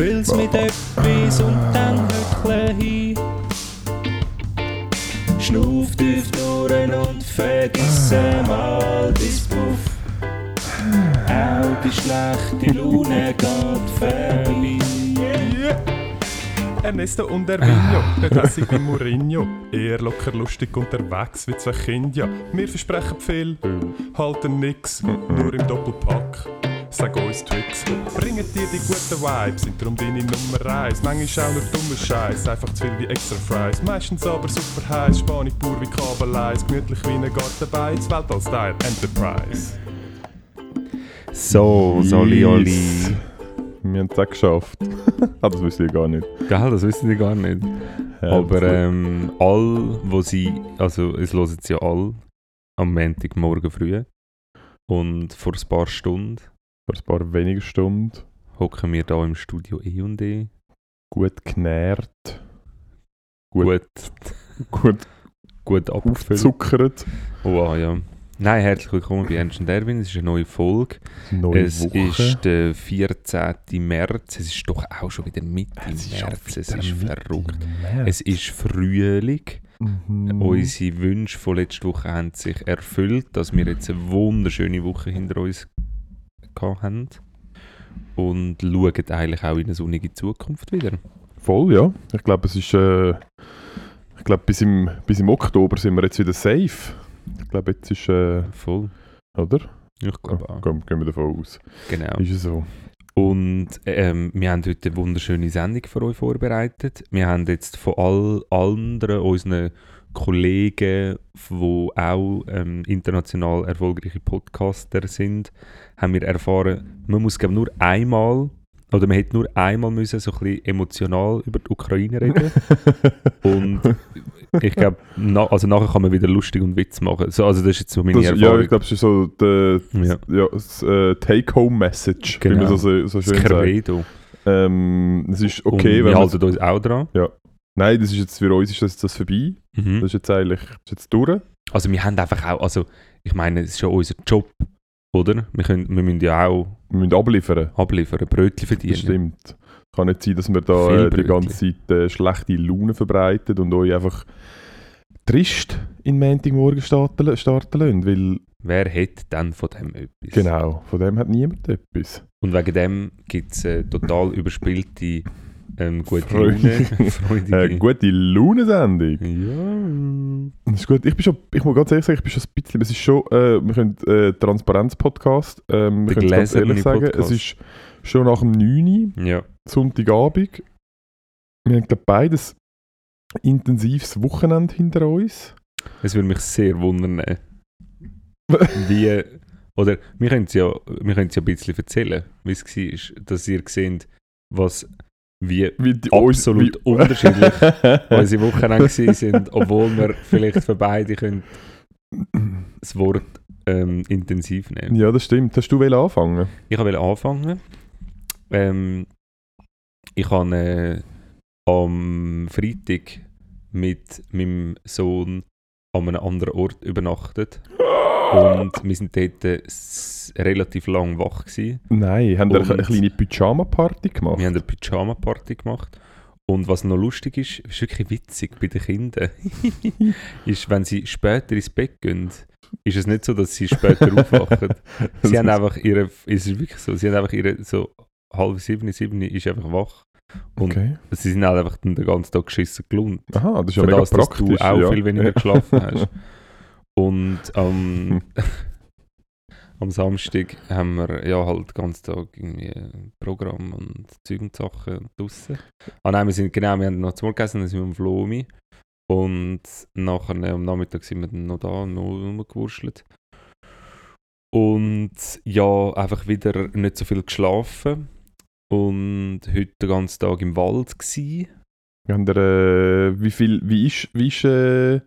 Füll's mit etwas und dann höckle hin. Schnuff tief durch und vergiss mal dein Puff. Auch die schlechte Laune geht vorbei. Ernesto und Ervinho, der klassische Mourinho. Eher locker lustig unterwegs wie zwei Kinder. Wir versprechen viel, halten nix, nur im Doppelpack. Sag uns Tricks, bringen dir die guten Vibes, sind darum deine Nummer eins. Manchmal auch nur dummer Scheiß, einfach zu viel wie extra Fries. Meistens aber super heiß, Spanisch pur wie Kabeleis, gemütlich wie ein Gartenbeiz, Weltall-Style Enterprise. So, Soli Oli. Wir haben es auch geschafft. ah, das wüsste ich gar nicht. Gell, das wissen die gar nicht. Aber ähm, all, wo sie, also es hören sie ja all am Montagmorgen früh. Und vor ein paar Stunden Vor ein paar wenigen Stunden hocken wir da im Studio E&E. gut genährt, Gut. Gut, gut gut. Oh, ah, ja. Nein, herzlich willkommen bei Ernst und Erwin. Es ist eine neue Folge. Neue es Woche. ist der 14. März. Es ist doch auch schon wieder Mitte Es März. Es ist verrückt. Es ist Frühling. Mhm. Unsere Wünsche von letzter Woche haben sich erfüllt, dass wir jetzt eine wunderschöne Woche hinter uns haben. Und schauen eigentlich auch in eine sonnige Zukunft wieder. Voll, ja. Ich glaube, es ist. Äh, ich glaube, bis im, bis im Oktober sind wir jetzt wieder safe. Ich glaube, jetzt ist. Äh, Voll. oder? Ich glaube auch. gehen, gehen wir davon aus. Genau. Ist es so. Und ähm, wir haben heute eine wunderschöne Sendung für euch vorbereitet. Wir haben jetzt von all anderen unseren Kollegen, die auch ähm, international erfolgreiche Podcaster sind, haben wir erfahren, man muss glaube nur einmal oder man hätte nur einmal müssen so ein bisschen emotional über die Ukraine reden. und ich glaube, na, also nachher kann man wieder lustig und Witz machen. So, also das ist jetzt so meine Das, ja, Erfahrung. ich glaube, es ist so der, Ja. ja, äh, Take-Home-Message, wie Genau. man so, so, so das schön sagt. Ähm, es ist und okay, wir wenn man... halten uns auch dran. Nein, das ist jetzt für uns ist das, das vorbei. Mhm. Das ist jetzt eigentlich das ist jetzt durch. Also wir haben einfach auch, also ich meine, es ist ja unser Job, oder? Wir, können, wir müssen ja auch Wir müssen abliefern. abliefern, Brötchen verdienen. Das stimmt. Kann nicht sein, dass wir da äh, die ganze Zeit äh, schlechte Laune verbreiten und euch einfach trist in Montagmorgen starten, starten lassen, weil Wer hätte denn von dem etwas? genau, von dem hat niemand etwas. Und wegen dem gibt es äh, total überspielte ähm, gute Freude. Freudige. Äh, gute Laune-Sendung. Ja. Das ist gut. Ich bin schon, ich muss ganz ehrlich sagen, ich bin schon ein bisschen, es ist schon, äh, wir können äh, Transparenz-Podcast, ähm, wir können ganz ehrlich sagen, Podcast. es ist schon nach dem 9. Uhr, Ja. Sonntagabend. Wir haben glaub, beides intensives Wochenende hinter uns. Es würde mich sehr wundern, äh, wie, oder wir können es ja, wir ja ein bisschen erzählen, wie es war, dass ihr seht, was, wie Wie die, Absolut wie- unterschiedlich. unsere Wochenende sind, obwohl wir vielleicht für beide können das Wort ähm, intensiv nehmen. ja, das stimmt. Hast du anfangen? Ich wollte anfangen. Ähm, ich habe äh, am Freitag mit meinem Sohn an einem anderen Ort übernachtet. Und wir sind dort äh, s- relativ lang wach gewesen. Nein, haben wir Und- eine kleine Pyjama-Party gemacht? Wir haben eine Pyjama-Party gemacht. Und was noch lustig ist, ist wirklich witzig bei den Kindern, ist, wenn sie später ins Bett gehen, ist es nicht so, dass sie später aufwachen. Sie haben einfach ihre, es ist wirklich so, sie haben einfach ihre, so halb sieben, sieben ist einfach wach. Und Okay. sie sind halt einfach den ganzen Tag geschissen gelohnt. Aha, das ist ja mega das, dass praktisch. du auch ja. viel weniger geschlafen hast. Und am am Samstag haben wir ja halt den ganzen Tag irgendwie Programm und Zeug und Sachen draussen. Ah nein, wir sind, genau, wir haben noch zum Morgen gegessen, dann sind wir am Flomi. Und nachher am Nachmittag sind wir dann noch da, noch rumgewurschtelt. Und ja, einfach wieder nicht so viel geschlafen. Und heute den ganzen Tag im Wald Haben ihr, äh, wie viel, wie ist, wie ist äh,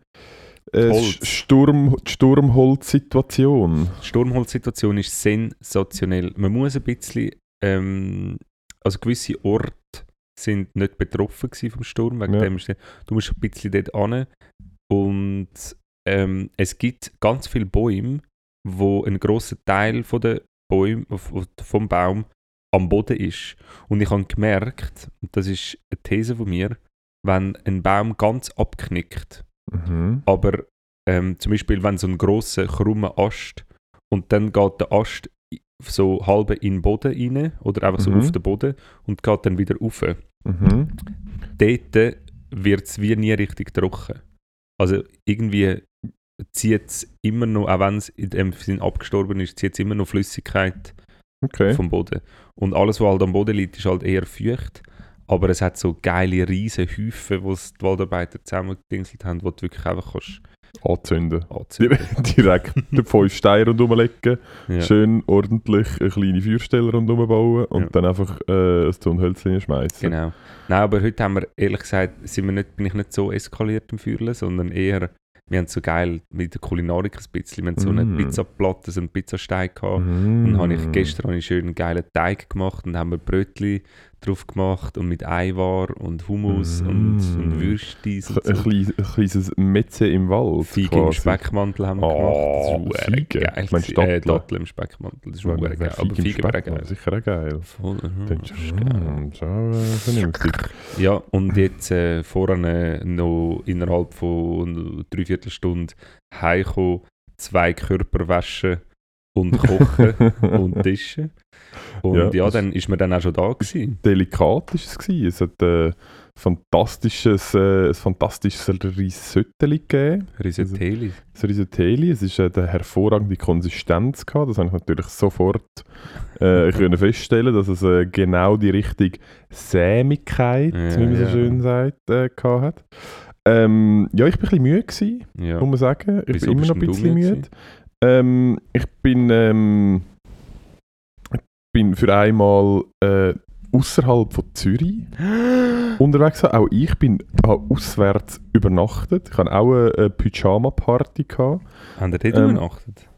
äh. Sturm, die Sturmholz-Situation? Die Sturmholzsituation ist sensationell. Man muss ein bisschen, ähm, also gewisse Orte sind nicht betroffen gewesen vom Sturm, wegen Ja. dem ist, du musst ein bisschen dort hin und ähm, es gibt ganz viele Bäume, wo ein grosser Teil von der Bäume, vom Baum am Boden ist. Und ich habe gemerkt, und das ist eine These von mir, wenn ein Baum ganz abknickt, Mhm. aber ähm, zum Beispiel, wenn so ein grosser, krummer Ast und dann geht der Ast so halb in den Boden rein oder einfach so Mhm. auf den Boden und geht dann wieder rauf. Mhm. Dort wird es wie nie richtig trocken. Also irgendwie zieht es immer noch, auch wenn es in dem Sinn abgestorben ist, zieht es immer noch Flüssigkeit Okay. vom Boden. Und alles, was halt am Boden liegt, ist halt eher feucht. Aber es hat so geile, riesen Häufen, die es die Waldarbeiter zusammengedingselt haben, wo du wirklich einfach kannst Anzünden. anzünden Direkt, fünf Steine rundherum legen, Ja. schön ordentlich eine kleine Feuerstelle rundherum bauen und Ja. dann einfach äh, ein Tonhölzchen schmeißen. Genau. Nein, aber heute haben wir, ehrlich gesagt, sind wir nicht, bin ich nicht so eskaliert im Feuerle, sondern eher, wir haben so geil mit der Kulinarik ein bisschen, wir haben so eine Mm. Pizzaplatte, so einen Pizzasteig gehabt. Mm. Und habe ich gestern habe ich schön einen geilen Teig gemacht und haben wir Brötchen drauf gemacht und mit Eiwar und Hummus Mm. und, und Würstis und Ein, so. kleines, ein kleines Metze im Wald. Fiege im. Speckmantel haben wir Oh, gemacht. Das ist Fiege? verdammt geil. Ich meine gewesen. äh. Datteln im Speckmantel. Das ist Ja, geil. Fiege Aber Fiege wäre geil. Sicher auch geil. Voll, mhm, vernünftig. Ja, und jetzt äh, vorne noch innerhalb von dreiviertel Stunde heimkommen, zwei Körper waschen und kochen und tischen. Und Ja, ja, dann ist man dann auch schon da gewesen. Delikat ist es gewesen. Es hat äh, fantastisches, äh, ein fantastisches Risotto gegeben. Risoteli, es ist äh, eine hervorragende Konsistenz gehabt. Das habe ich natürlich sofort äh, können feststellen, dass es äh, genau die richtige Sämigkeit, Ja, wie man so ja. schön sagt, äh, gehabt hat. Ähm, ja, ich bin ein bisschen müde gewesen, Ja. muss man sagen. Ich Wieso bin immer noch ein bisschen müde müde. Ähm, ich bin, ähm, bin für einmal äh, außerhalb von Zürich unterwegs. Auch ich bin auswärts übernachtet. Ich hatte auch eine, eine Pyjama-Party. Haben ihr dort Ähm, übernachtet?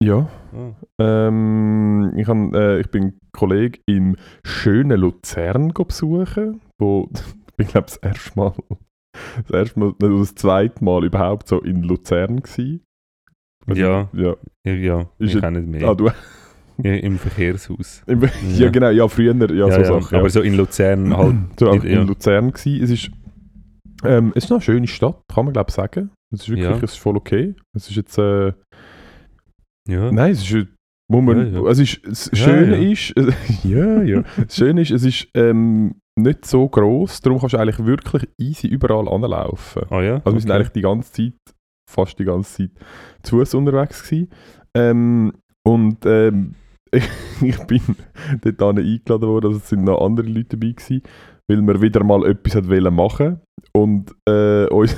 Ja. Oh. Ähm, ich, han, äh, ich bin einen Kollegen im schönen Luzern besuchen, wo ich glaube das erste Mal, das erste Mal, das zweite Mal überhaupt so in Luzern gsi. Ja. ja. Ja, ja ich ja- auch nicht mehr. Ah, du, Ja, Im Verkehrshaus. im, ja. genau, ja früher, ja, so Sachen. Ja. Aber so in Luzern halt. so einfach ja. in Luzern gsi. Es ist, ähm, es ist eine schöne Stadt, kann man glaube ich sagen. Es ist wirklich, Ja. es ist voll okay. Es ist jetzt äh, Ja. Nein, es ist, Ja, ja. Es ist, das Ja, Schöne ja. ist, ja, ja. Das Schöne ist, es ist ähm, nicht so groß, darum kannst du eigentlich wirklich easy überall anlaufen. Ah ja? Also wir sind eigentlich die ganze Zeit, fast die ganze Zeit zu Fuß unterwegs gewesen. Ähm, und ähm, ich bin dort eingeladen worden, also es sind noch andere Leute dabei gewesen, weil wir wieder mal etwas hat wollen machen und äh, uns,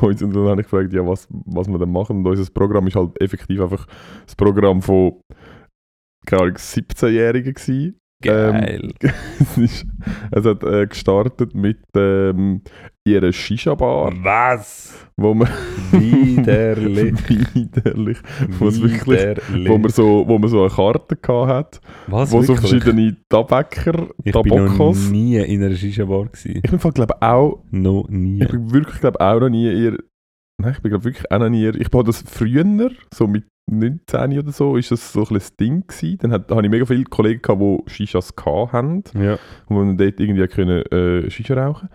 uns und dann habe ich gefragt, ja, was, was wir dann machen und unser Programm ist halt effektiv einfach das Programm von keine Ahnung, 17-Jährigen gewesen. Geil. es, ist, es hat äh, gestartet mit ähm, ihrer Shisha-Bar, Was? wo man Widerlich. widerlich, Was wirklich- wo man so, wo man so eine Karte gehabt hat, Was, wo so wirklich? verschiedene Tabäcker, Ich bin noch Tabakos. nie in einer Shisha-Bar gewesen. Ich bin glaube auch, Noch nie. ich bin wirklich glaube auch noch nie ihr, nein, ich bin glaube wirklich auch noch nie, ich habe das früher, so mit 19 oder so, ist das so ein bisschen das Ding gewesen. Dann hat, habe ich mega viele Kollegen gehabt, die Shishas haben. Ja. wo man dort irgendwie können, äh, Shisha rauchen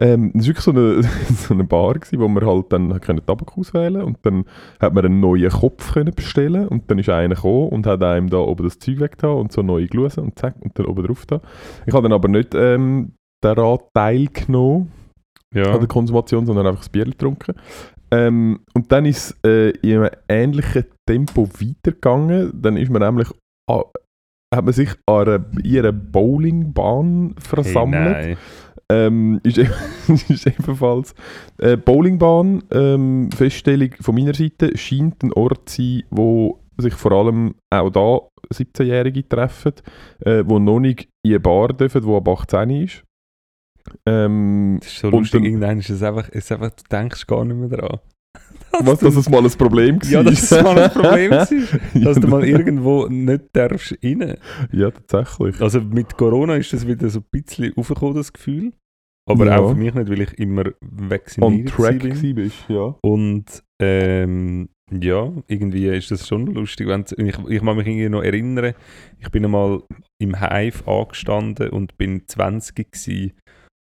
ähm, Das war wirklich so eine, so eine Bar, gewesen, wo man halt dann können Tabak auswählen und dann hat man einen neuen Kopf können bestellen und dann ist einer gekommen und hat einem da oben das Zeug weggetan und so neue Glusen und zack und dann oben drauf da. Ich habe dann aber nicht ähm, daran teilgenommen Ja. an der Konsumation, sondern einfach das Bier getrunken. Ähm, und dann ist es äh, in einem ähnlichen Tempo weitergegangen. Dann ist man nämlich a- hat man sich an einer, ihrer Bowlingbahn versammelt. Hey. Ähm, ist, ist ebenfalls äh, Bowlingbahn. Ähm, Feststellung von meiner Seite scheint ein Ort zu sein, wo sich vor allem auch da 17-Jährige treffen, äh, wo noch nicht in eine Bar dürfen, die ab 18 ist. Ähm, Das ist so lustig, dann- irgendwann ist es einfach, ist einfach, du denkst gar nicht mehr dran. Was, dass es mal ein Problem war? Ja, das war mal ein Problem. Ja, dass du mal irgendwo nicht darfst rein. Ja, tatsächlich. Also mit Corona ist das wieder so ein bisschen aufgekommen, das Gefühl. Aber Ja. auch für mich nicht, weil ich immer On vacciniert track bin. bist, ja. Und ähm, ja, irgendwie ist das schon lustig. Ich, ich kann mich irgendwie noch erinnern, ich bin einmal im Hive angestanden und bin 20 gewesen.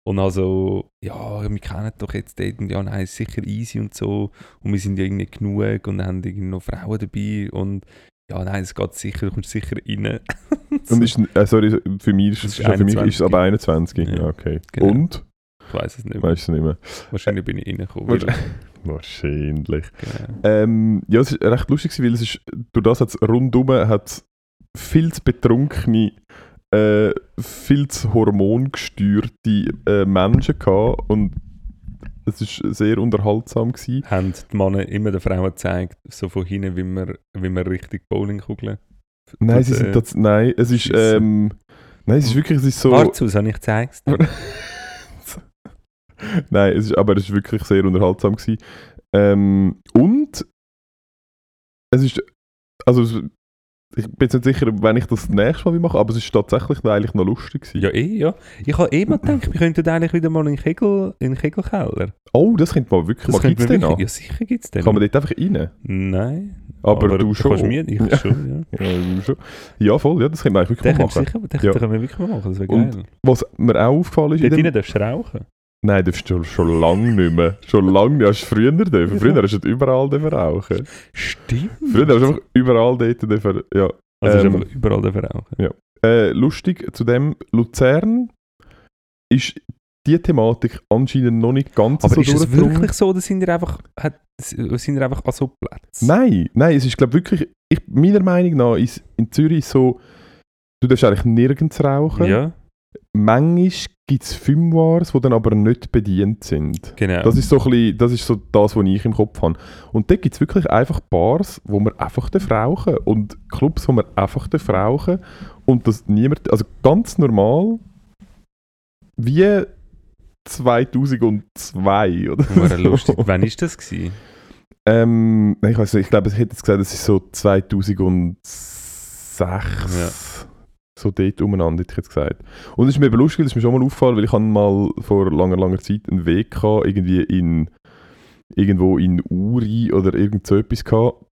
Und also, ja, wir kennen doch jetzt den, ja, nein, ist sicher easy und so. Und wir sind ja irgendwie genug und haben irgendwie noch Frauen dabei. Und ja, nein, es geht sicher, du kommst sicher rein. Und ist, äh, sorry, für mich ist, ist für mich 21. ist es aber 21. Ja. Okay. Genau. Und? ich weiß es nicht mehr. Weißt du nicht mehr? Wahrscheinlich bin ich reingekommen. Wahrscheinlich. Genau. Ähm, ja, es ist recht lustig, weil es ist, durch das hat es rundum hat's viel zu betrunkene, äh, viel zu hormongesteuerte äh, Menschen gehabt und es ist sehr unterhaltsam gewesen. haben die Männer immer den Frauen gezeigt, so von hinten, wie man, wie man richtig Bowlingkugeln. Nein, sie sind äh, tats- nein, es ist, ähm, nein, es ist wirklich, es ist so, Warte aus, habe ich gezeigt. nein, es ist, aber es ist wirklich sehr unterhaltsam gewesen. Ähm, und es ist, also ich bin jetzt nicht sicher, wenn ich das nächste Mal mache, aber es ist tatsächlich eigentlich noch lustig gewesen. Ja, eh, ja. Ich habe eh mal gedacht, wir könnten eigentlich wieder mal in den Kegel, in den Kegelkeller. Oh, das könnte man wirklich Das mal. Gibt es den noch? Ja, sicher gibt es den. Kann man dort einfach rein? Nein. Aber, du schon. Kannst mir, ich Ja. schon, ja. Ja, du schon. Ja, voll, ja, das könnte man eigentlich Den wirklich mal könntest du machen. sicher, den, Ja. den können wir wirklich mal machen, das wäre Und geil. Was mir auch aufgefallen ist, Dort drinnen darfst du rauchen. Nein, darfst du schon lange nicht mehr. Schon lange nicht. Hast du früher dürfen. Früher hast du überall dürfen rauchen. Stimmt. Früher hast du einfach überall dort dürfen, ja. Also ähm, ist einfach überall rauchen. Äh, lustig zu dem, Luzern ist die Thematik anscheinend noch nicht ganz Aber so ist es wirklich so, oder sind ihr einfach, hat, sind ihr einfach an so Plätzen? Nein, nein, es ist glaube wirklich, ich, meiner Meinung nach ist in Zürich so, du darfst eigentlich nirgends rauchen. Ja, Manchmal gibt es Fünfwars, die dann aber nicht bedient sind. genau. Das ist so, ein bisschen, das, ist so das, was ich im Kopf habe. Und dort gibt es wirklich einfach Bars, wo man einfach rauchen und Clubs, wo man einfach rauchen und das niemand, also ganz normal, wie 2002 oder Hure so. lustig. Wann war das? Gewesen? Ähm, ich weiß nicht, ich glaube, es hätte jetzt gesagt, es ist so 2006. So dort umeinander, hätte ich jetzt gesagt. Und es ist mir eben lustig, das ist mir schon mal aufgefallen, weil ich habe mal vor langer, langer Zeit einen Weg gehabt, irgendwie in irgendwo in Uri oder irgend so etwas gehabt.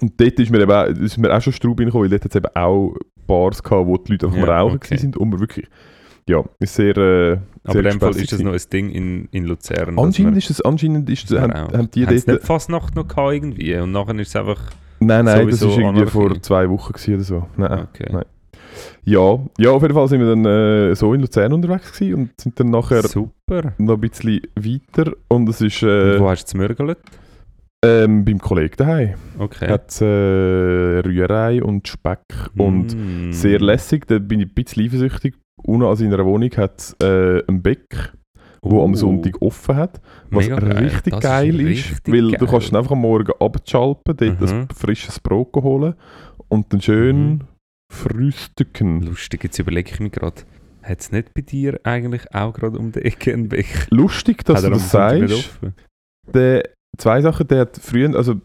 Und dort ist mir, eben, auch- ist mir auch schon Straub reingekommen, weil dort hat es eben auch Bars gehabt, wo die Leute einfach Ja, mal rauchen okay. sind und man wirklich, ja, ist sehr, äh, Aber in dem Fall ist das noch ein Ding in, in Luzern. Anscheinend ist es, anscheinend ist, man haben, haben die dort... nicht Fastnacht noch gehabt irgendwie und nachher ist es einfach... Nein, nein, das war irgendwie vor zwei Wochen gewesen oder so. Nein. Okay. nein. Ja, ja, auf jeden Fall sind wir dann äh, so in Luzern unterwegs gewesen und sind dann nachher Super. noch ein bisschen weiter und es ist äh, Wo hast du zmörgelt? ähm, beim Kollegen daheim. Okay. Hat äh, Rührei und Speck und Mm. sehr lässig, da bin ich ein bisschen eifersüchtig. Unten an seiner Wohnung hat es äh, einen Bäck, wo am Uh, Sonntag offen hat. Was mega geil. richtig Das geil ist, richtig weil du geil. kannst dann einfach am Morgen abschalten, dort Mhm. ein frisches Brot holen und dann schön Mhm. Frühstücken. Lustig, jetzt überlege ich mir gerade, hat es nicht bei dir eigentlich auch gerade um die Ecke einen Weg? Lustig, dass du das sagst. Der, zwei Sachen, der hat früher, also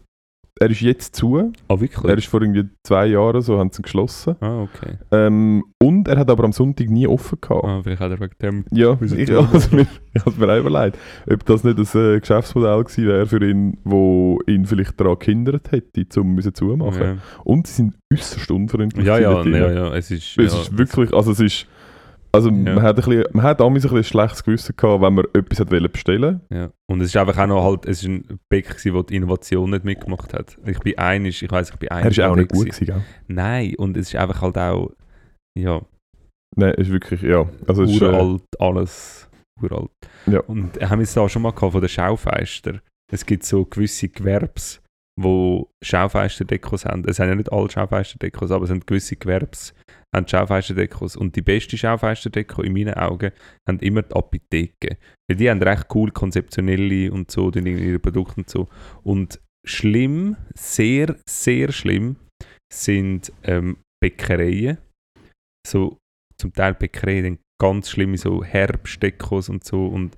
er ist jetzt zu, Ah, wirklich? er ist vor irgendwie zwei Jahren, so haben sie ihn geschlossen. ah, okay. Ähm, und er hat aber am Sonntag nie offen gehabt. Ah, vielleicht hat er wegen dem... Ja, ich, zu? also, mir- ich habe mir auch überlegt, ob das nicht ein äh, Geschäftsmodell gewesen wäre für ihn, wo ihn vielleicht daran gehindert hätte, um müssen zumachen. Ja, Und sie sind äußerst unverfreundlich. ja, ja, ja, ja, es ist... Es ja, ist wirklich, also es ist, also Ja. man hat ein bisschen, man hat damals ein bisschen schlechtes Gewissen gehabt, wenn man etwas hat bestellen. Ja. Und es ist einfach auch noch halt, es ist ein Beck gewesen, wo die Innovation nicht mitgemacht hat. Ich bin einig, ich weiß, ich bin einig. Er ist auch nicht gut gewesen. gell? Nein, und es ist einfach halt auch, ja, Nein, ist wirklich, ja. Also es ist, äh, uralt, alles uralt. Ja. Und haben wir es da schon mal gehabt von den Schaufenstern. Es gibt so gewisse Gewerbs, wo Schaufensterdekos haben. Es sind ja nicht alle Schaufensterdekos, aber es sind gewisse Gewerbs, haben Schaufensterdekos. Und die beste Schaufensterdeko in meinen Augen haben immer die Apotheken. Weil die haben recht cool konzeptionelle und so, die ihre Produkte und so. Und schlimm, sehr, sehr schlimm sind ähm, Bäckereien. So zum Teil Bäckereien, ganz schlimme so Herbstdekos und so und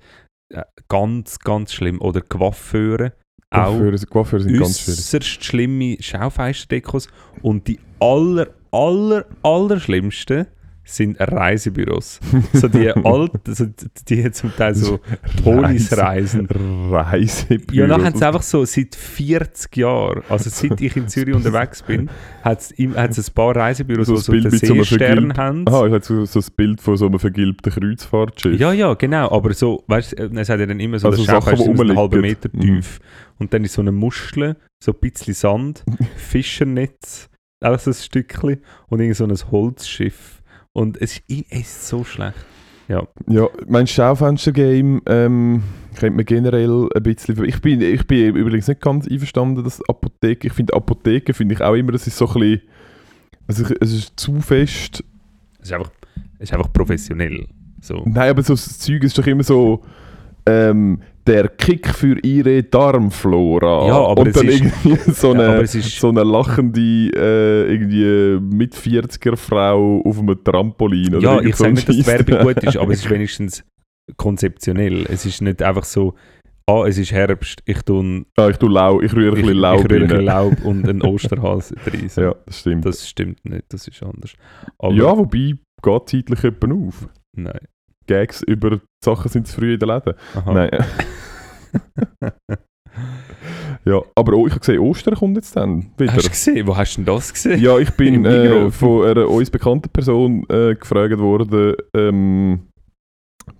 äh, ganz, ganz schlimm. Oder Coiffeure. Auch Coiffeure, sind ganz schwierig. äußerst schlimme Schaufensterdekos. Und die aller, aller, aller schlimmsten sind Reisebüros. so die alten, so die zum Teil so Polisreisen. Reisebüros. Ja, dann haben sie einfach so seit 40 Jahren, also seit ich in Zürich unterwegs bin, hat es ein paar Reisebüros, So die so Bild den so Seestern vergilbt- haben. Ah, ich hatte so, so ein Bild von so einem vergilbten Kreuzfahrtschiff. Ja, ja, genau. Aber so, weißt du, es hat ja dann immer so Also Sachen, die aus einem halben. Meter Mhm. tief. Und dann ist so eine Muschel, so ein bisschen Sand, Fischernetz, auch so ein Stückchen und irgend so ein Holzschiff. Und es ist, es ist so schlecht. Ja, mein Schaufenster-Game ähm, kennt man generell ein bisschen. Ich bin, ich bin übrigens nicht ganz einverstanden, dass Apotheke. Ich finde Apotheke finde ich auch immer, das ist so ein bisschen. Also es ist zu fest. Es ist einfach, es ist einfach professionell. So. Nein, aber so das Zeug ist doch immer so. Ähm, der Kick für ihre Darmflora. Ja, aber Und es dann ist- irgendwie so Ja, eine, aber es ist- so eine lachende äh, irgendwie mit 40er Frau auf einem Trampolin. Ja, ich so sage nicht, dass die. Werbung gut ist, aber es ist wenigstens konzeptionell. Es ist nicht einfach so, ah, es ist Herbst, ich tue Ah, ich tue Lau, ich rühre ein bisschen Laub ich rühre ein bisschen. Laub und einen Osterhals rein. So. Ja, das stimmt. Das stimmt nicht, das ist anders. Aber ja, wobei geht zeitlich jemand auf. nein. Gags über Sachen sind zu früh in den Läden. Aha. Nein. ja, aber oh, ich habe gesehen, Ostern kommt jetzt dann wieder. Hast du gesehen? Wo hast du denn das gesehen? Ja, ich bin äh, von einer uns bekannten Person äh, gefragt worden ähm,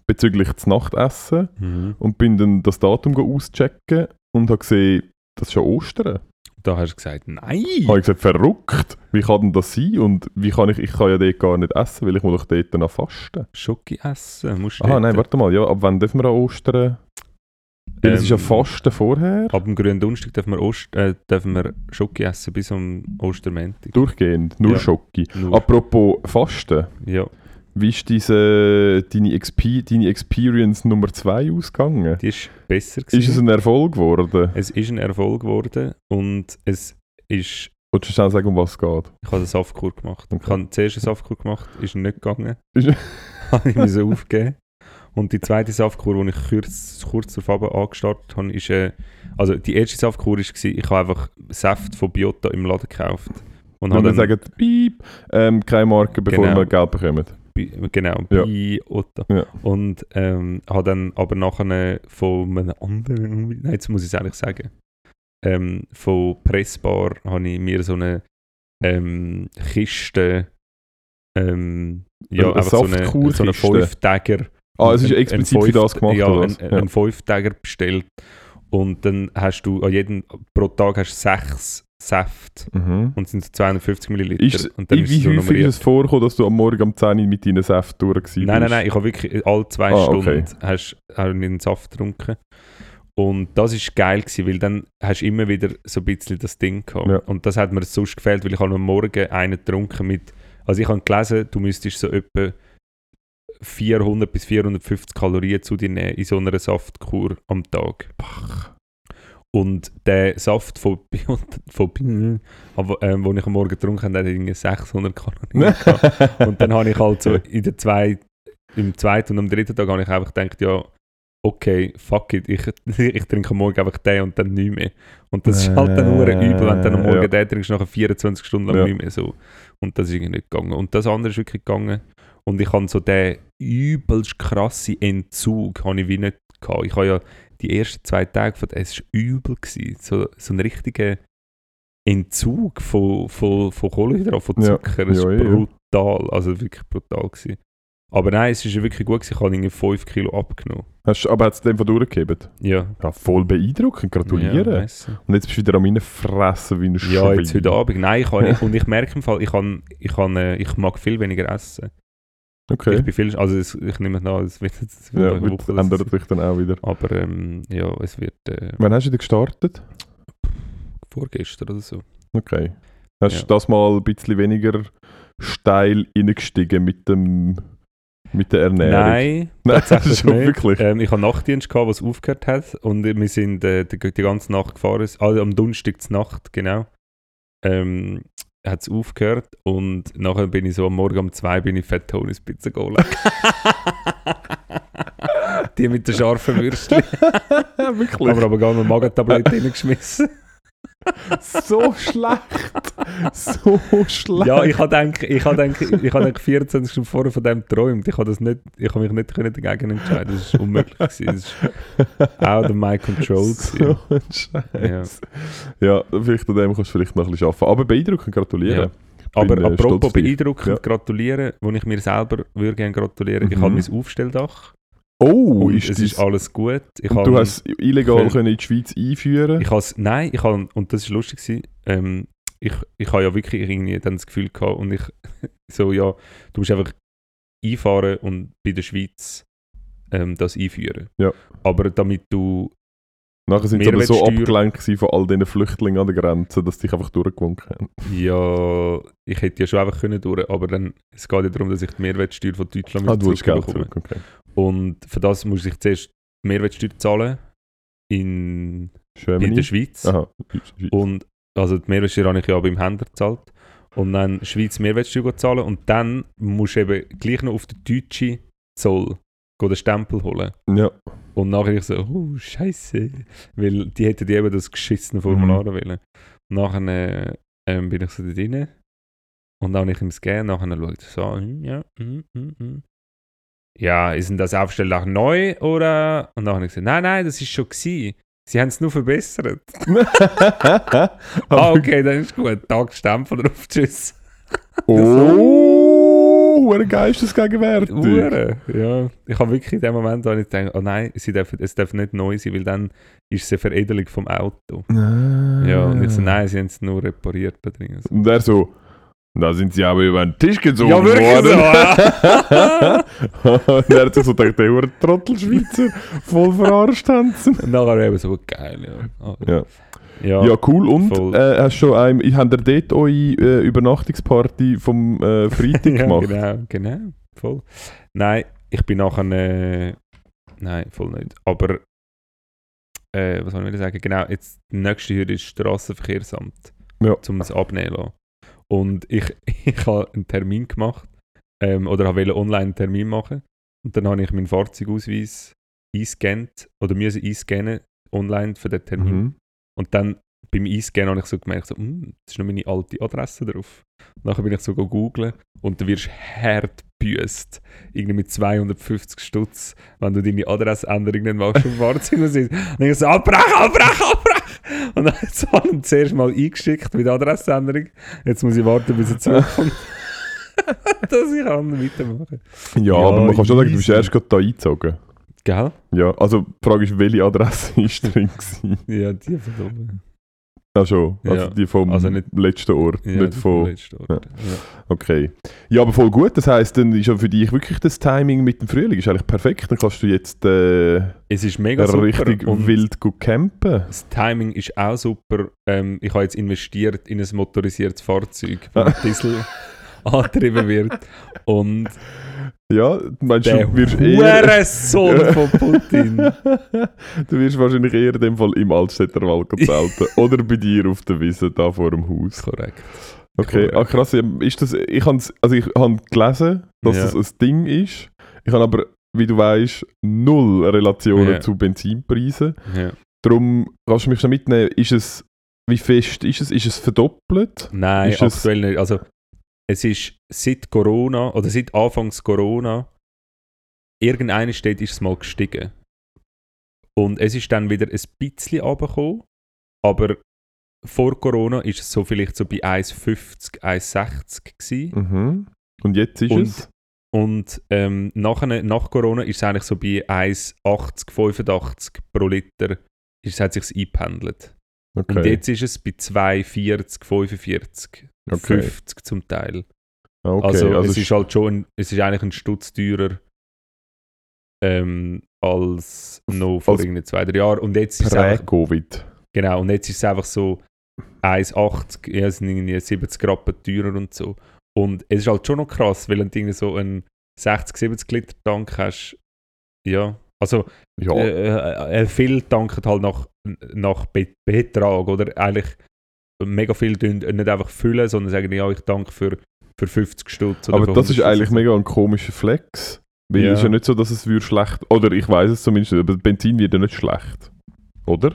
bezüglich des Nachtessen Mhm. und bin dann das Datum auschecken und habe gesehen, das ist ja Ostern. Da hast du gesagt, nein. Habe ich gesagt, verrückt, wie kann denn das sein und wie kann ich, ich kann ja dort gar nicht essen, weil ich muss doch dort noch fasten. Schoki essen, musst du Aha, nein, warte mal, ja, ab wann dürfen wir an Ostern? Weil es ist ja Ähm, Fasten vorher, Ab dem grünen Donnerstag dürfen wir, Ost äh, dürfen wir Schoki essen bis am Ostermäntig. durchgehend, nur Ja. Schoki. Apropos Fasten, Ja, wie ist diese, deine, Exp deine Experience Nummer 2 ausgegangen? die ist besser Ist es gewesen. ein Erfolg geworden? es ist ein Erfolg geworden und es ist, Willst du schnell sagen, um was es geht? ich habe eine Saftkur gemacht. Okay. Ich habe zuerst eine Saftkur gemacht, ist nicht gegangen. Habe ich müssen aufgeben. Und die zweite Saftkur, die ich kurz, kurz darauf angestartet habe, ist, äh, also die erste Saftkur war, ich habe einfach Saft von Biota im Laden gekauft. Und Wenn habe wir dann, sagen, piep, ähm, keine Marke, bevor Genau. wir Geld bekommen. Genau, Ja. Biota. Ja. Und ähm, habe dann aber nachher von einem anderen, nein, jetzt muss ich es eigentlich sagen, ähm, von Pressbar habe ich mir so eine ähm, Kiste, ähm, ja, Eine einfach so eine, so eine? Fünftäger Ah, es ist ein- explizit ein für das gemacht, ja, oder was? Ein, ein Fünftäger bestellt. Und dann hast du an jedem, pro Tag hast du sechs Säfte Mhm. und es sind so 250 Milliliter. Ist, und dann wie ist häufig ist nummeriert. es vorgekommen, dass du am Morgen um 10 Uhr mit deinen Säften durch warst? Nein, nein, nein, ich habe wirklich alle zwei Ah, Stunden okay. hast, ich einen Saft getrunken. Und das ist geil gewesen, weil dann hast du immer wieder so ein bisschen das Ding gehabt. Ja. Und das hat mir sonst gefällt, weil ich habe am Morgen einen getrunken mit, also ich habe gelesen, du müsstest so etwa 400 bis 450 Kalorien zu dir nehmen in so einer Saftkur am Tag. Und der Saft von, von Bio- aber, ähm, den ich am Morgen getrunken habe, hat irgendwie 600 Kalorien gehabt. Und dann habe ich halt so in der zwei, im zweiten und am dritten Tag habe ich einfach gedacht, ja, okay, fuck it, ich, ich trinke am Morgen einfach den und dann nicht mehr. Und das ist halt dann nur übel, wenn du dann am Morgen ja. den trinkst, nachher 24 Stunden lang Ja. nicht mehr so. Und das ist irgendwie nicht gegangen. Und das andere ist wirklich gegangen. Und ich habe so den übelst krassen Entzug habe ich wie nicht gehabt. Ich habe ja die ersten zwei Tage von es war übel gewesen. So, so ein richtiger Entzug von, von, von Kohlenhydraten, von Ja. Zucker. Es Ja, war ja, ja. brutal, also wirklich brutal gewesen. Aber nein, es ist wirklich gut gewesen. Ich habe irgendwie 5 Kilo abgenommen. Hast, aber hat es dem von durchgegeben? Ja. Ja, voll beeindruckend, gratuliere. Ja. Und jetzt bist du wieder an meinen Fressen wie ein ja jetzt Schwein. heute Abend. Nein, ich kann nicht. Und ich merke im Fall, ich, kann, ich, kann, äh, ich mag viel weniger essen. Okay. Ich bin viel, also es, ich nehme es an, es wird jetzt ja, eine Woche, ändert sich dann auch wieder. Aber ähm, ja, es wird äh, Wann hast du wieder gestartet? vorgestern oder so. Okay. Hast du Ja. das mal ein bisschen weniger steil reingestiegen mit dem mit der Ernährung? Nein, Nein, tatsächlich schon nicht. wirklich. Ähm, ich hatte Nachtdienst, gehabt, was aufgehört hat und wir sind äh, die, die ganze Nacht gefahren, also am Donnerstag zur Nacht, genau. Ähm, hat es aufgehört und nachher bin ich so am Morgen um zwei bin ich Fat Tonys Pizza geholt. Die mit den scharfen Würstchen. Wirklich? Aber aber gar noch Magentablette reingeschmissen. So schlecht. So schlecht. Ja, ich habe gedacht, ich habe gedacht, ich habe gedacht 24 Stunden vorher von dem geträumt. Ich habe das nicht, ich habe mich nicht können dagegen entscheiden. Das ist unmöglich gewesen. Das ist out of my control so ein Scheiß. Ja. vielleicht an dem kannst du vielleicht noch ein bisschen arbeiten. Aber beeindruckend, gratulieren. Ich Aber bin, äh, apropos beeindruckend Ja. gratulieren, wo ich mir selber würde gerne gratulieren, ich Mhm. habe mein Aufstelldach Oh, und ist es das, ist alles gut. Ich und du hast es illegal können- in die Schweiz einführen ich has, nein, ich habe, und das ist lustig gewesen, ähm, ich, ich habe ja wirklich irgendwie dann das Gefühl gehabt und ich so, ja, du musst einfach einfahren und bei der Schweiz ähm, das einführen. Ja. Aber damit du, Nachher sind sie aber so abgelenkt von all diesen Flüchtlingen an der Grenze, dass sie dich einfach durchgewunken haben. ja, ich hätte ja schon einfach können durch, aber dann, es geht ja darum, dass ich die Mehrwertsteuer von Deutschland Ah, du Geld zurück, okay. Und für das muss ich zuerst die Mehrwertsteuer zahlen in, in der Schweiz. Aha. Und also die Mehrwertsteuer habe ich ja beim Händler gezahlt. Und dann Schweiz Mehrwertsteuer zahlen und dann musst du eben gleich noch auf den deutschen Zoll den Stempel holen. Ja. Und nachher ich so, oh Scheiße. Weil die hätten die eben das geschissene Formular Mhm. wollen. Und nachher äh, ähm, bin ich so da drin. Und dann habe ich ihm Scan, nachher schaut er so, hm, ja, hm, hm, hm. Ja, ist denn das Aufstelldach neu oder? Und dann habe ich gesagt, nein, nein, das ist schon gewesen. Sie haben es nur verbessert. Ah, okay, dann ist gut. Tag Stempel drauf, tschüss. Oh, eine Geistesgegenwärtig. Uhren. Ja, ich habe wirklich in dem Moment habe ich gedacht, oh nein, sie dürfen, es darf nicht neu sein, weil dann ist es eine Veredelung vom Auto. Ah. Ja, und ich so, nein, sie haben es nur repariert. Und er so, da sind sie aber über den Tisch gezogen Ja, wirklich worden. so, und er hat sich so gedacht, der Hure Trottelschweizer, voll verarscht haben sie. Nachher eben so, geil, ja. Ja. ja. Ja, cool. Und äh, hast schon ein, ich ihr dort eure äh, Übernachtungsparty vom äh, Freitag ja, gemacht? genau, genau, voll. Nein, ich bin nachher, äh, nein, voll nicht. Aber, äh, was soll ich sagen? Genau, jetzt, die nächste Hürde ist das Strassenverkehrsamt. Ja. Um es abnehmen lassen. Und ich, ich habe einen Termin gemacht, ähm, oder wollte online einen Termin machen. Und dann habe ich meinen Fahrzeugausweis eingescannt, oder müssen einscannen, online für den Termin. Mhm. Und dann beim Eingehen habe ich so gemerkt, so, «Hm, das ist noch meine alte Adresse drauf. Nachher bin ich so googeln und du wirst hart gebüßt. Irgendwie mit 250 Stutz, wenn du deine Adressänderung nicht machst vom Fahrzeug. Und dann ich so, abbrechen, abbrechen, abbrechen. Und dann hat es allem zuerst mal eingeschickt mit Adressänderung. Jetzt muss ich warten, bis er zurückkommt. dass ich kann weitermachen Ja, Ja, aber man kann schon sagen, du bist erst gerade da eingezogen. Gell? Ja, also die Frage ist, welche Adresse ist drin gewesen? Ja, die von oben. Ah schon, also Ja, die vom also nicht- letzten Ort, Ja, nicht von... letzten Ort. Ja. Okay. Ja, aber voll gut, das heisst, dann ist ja für dich wirklich das Timing mit dem Frühling ist eigentlich perfekt, dann kannst du jetzt äh, Es ist mega richtig und- wild gut campen. Das Timing ist auch super. Ähm, ich habe jetzt investiert in ein motorisiertes Fahrzeug, das mit Diesel angetrieben wird. Und Ja, meinst der du, wirst eher... Hurensohn von Putin. du wirst wahrscheinlich eher in dem Fall im Altstädter Wald zelten oder bei dir auf der Wiese, da vor dem Haus. Korrekt. Okay, Korrekt. ah, krass. ja, Ist das, ich habe also ich habe gelesen, dass Ja. das ein Ding ist. Ich habe aber, wie du weißt, null Relationen Ja. zu Benzinpreisen. Ja. Darum kannst du mich schon mitnehmen, ist es, wie fest ist es? Ist es verdoppelt? Nein, Ist es- aktuell nicht. Also, es ist seit Corona oder seit Anfangs Corona, irgendeine steht, ist es mal gestiegen. Und es ist dann wieder ein bisschen runtergekommen, aber vor Corona ist es so vielleicht so bei 1,50, 1,60 gewesen. Mhm. Und jetzt ist Und- es? Und ähm, nachher, nach Corona ist es eigentlich so bei 1,80, 85 pro Liter. Ist, hat sich eingependelt. Und Okay. jetzt ist es bei 2,40, 45, Okay. 50 zum Teil. okay. Also, also es ist halt schon, ein, es ist eigentlich ein Stutz teurer ähm, als noch vor als irgendwie zwei, drei Jahren. Und jetzt ist es einfach, Prä-Covid. genau, und jetzt ist es einfach so 1,80, ja, sind irgendwie 70 Rappen teurer und so. Und es ist halt schon noch krass, weil du irgendwie so einen 60, 70 Liter Tank hast. Ja, also Ja, äh, äh, äh, viel tanken halt nach, nach Be Betrag oder eigentlich mega viel tun, nicht einfach füllen, sondern sagen, ja, ich danke für, für 50 Stutz. Aber das ist 150 eigentlich mega ein komischer Flex. Weil Ja. es ist ja nicht so, dass es würde schlecht, oder ich weiß es zumindest, nicht, aber Benzin wird ja nicht schlecht. Oder?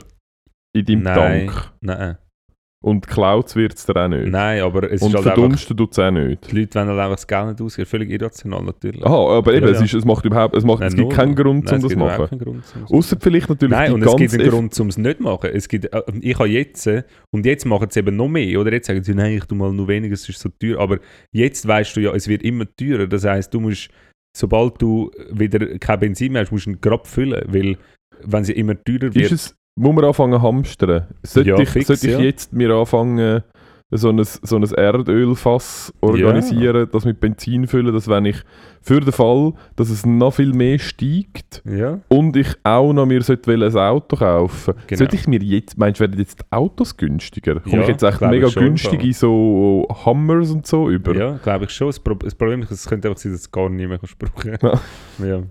In deinem Nein. Tank. Nein, Und Clouds wird es dir auch nicht. nein, aber es Und ist halt verdunsten tut es auch nicht. die Leute wollen halt einfach das Geld nicht ausgeben. Völlig irrational natürlich. Aha, aber eben, Ja, es, ist, es macht überhaupt, es, macht, Nein, es gibt keinen Grund, Nein, um das zu machen. keinen Grund, das Außer vielleicht natürlich Nein, und es gibt einen Grund, um es nicht zu machen. Es gibt, äh, ich habe jetzt, äh, und jetzt machen sie eben noch mehr, oder jetzt sagen sie, nein, ich tue mal nur weniger, es ist so teuer, aber jetzt weißt du ja, es wird immer teurer. Das heißt, du musst, sobald du wieder kein Benzin mehr hast, musst du ihn gerade füllen, weil wenn sie immer teurer wird, muss man anfangen hamstern? Sollte Ja, ich, fix, sollte ich ja. jetzt mir anfangen, so ein, so ein Erdölfass organisieren, das mit Benzin füllen, dass wenn ich für den Fall, dass es noch viel mehr steigt ja, und ich auch noch mir sollte ein Auto kaufen, Genau. sollte ich mir jetzt, meinst du, werden jetzt Autos günstiger? Komme Ja, ich jetzt echt mega günstige so Hummers und so über? ja, glaube ich schon. Das, Pro das Problem ist, es könnte einfach sein, dass du es gar nicht mehr brauchen Ja. ja.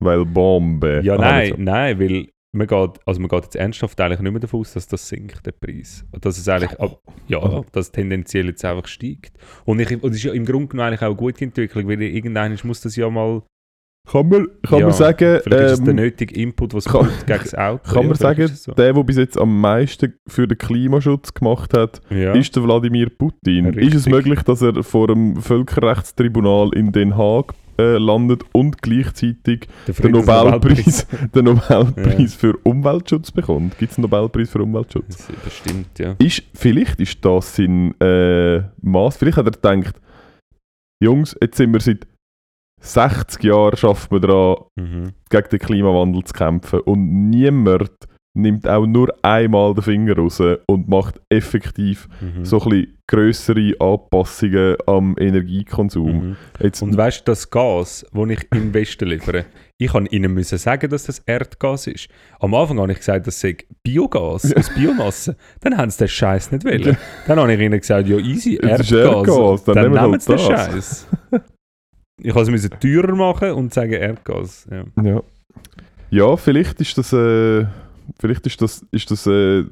Weil Bombe. Ja, nein, so. nein, weil man geht, also man geht jetzt ernsthaft eigentlich nicht mehr davon aus, dass das sinkt, der Preis. Dass es eigentlich, ab, ja, dass tendenziell jetzt einfach steigt. Und, ich, und es ist ja im Grunde genommen eigentlich auch eine gute Entwicklung, weil irgendwann muss das ja mal, Kann man, kann Ja, man sagen, vielleicht ist es der ähm, nötige Input, was kann- braucht gegen das Auto. kann Ja, man sagen, so. der, der bis jetzt am meisten für den Klimaschutz gemacht hat, ja. ist der Wladimir Putin. Richtig. Ist es möglich, dass er vor dem Völkerrechtstribunal in Den Haag äh, landet und gleichzeitig der den Nobelpreis, den Nobelpreis für Umweltschutz bekommt? Gibt es einen Nobelpreis für Umweltschutz? Das bestimmt, ja. Ist, vielleicht ist das sein äh, Maß. Vielleicht hat er gedacht, Jungs, jetzt sind wir seit 60 Jahren schaffen wir daran, Mhm. gegen den Klimawandel zu kämpfen. Und niemand nimmt auch nur einmal den Finger raus und macht effektiv Mhm. so ein bisschen grössere Anpassungen am Energiekonsum. Mhm. Jetzt, Und weißt du, das Gas, das ich im Westen liefere, ich kann ihnen müssen sagen, dass das Erdgas ist. Am Anfang habe ich gesagt, das sei Biogas aus Biomasse. Dann haben sie den Scheiß nicht wollen. Dann habe ich ihnen gesagt, ja easy, Erdgas. Erdgas, dann nehmen wir nehmen halt sie den das. Scheiß. Ich habe es teurer machen und sagen Erdgas. Ja. ja. ja, vielleicht ist das, äh, vielleicht ist das, ist das äh,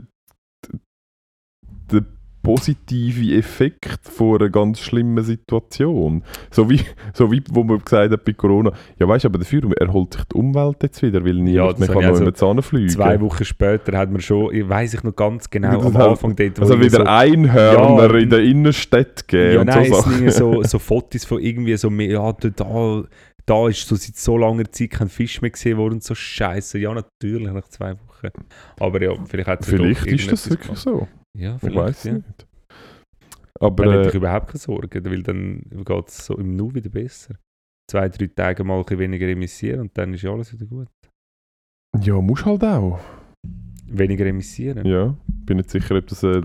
der positive Effekt von einer ganz schlimmen Situation. So wie, so wie wo man gesagt hat bei Corona, ja weißt du, aber dafür erholt sich die Umwelt jetzt wieder, weil niemand das mehr kann also fliegen. Zwei Wochen später hat man schon, ich weiß ich noch ganz genau, Das am Anfang dort, Also wieder so, Einhörner Ja, in der Innenstadt geben Ja, und nein, so es sind so, so Fotos von irgendwie so, ja, da, da, da ist so seit so langer Zeit kein Fisch mehr gesehen worden, so scheiße. Ja, natürlich, nach zwei Wochen. Aber ja, vielleicht hat Vielleicht ist das wirklich so. gemacht. Ja, Ich vielleicht. weiß ja. nicht. Aber Dann äh, ich überhaupt keine Sorgen, weil dann geht es so im Nu wieder besser. Zwei, drei Tage mal ein bisschen weniger emissieren und dann ist ja alles wieder gut. ja, muss halt auch. Weniger emissieren. Ja, bin nicht sicher, ob das äh,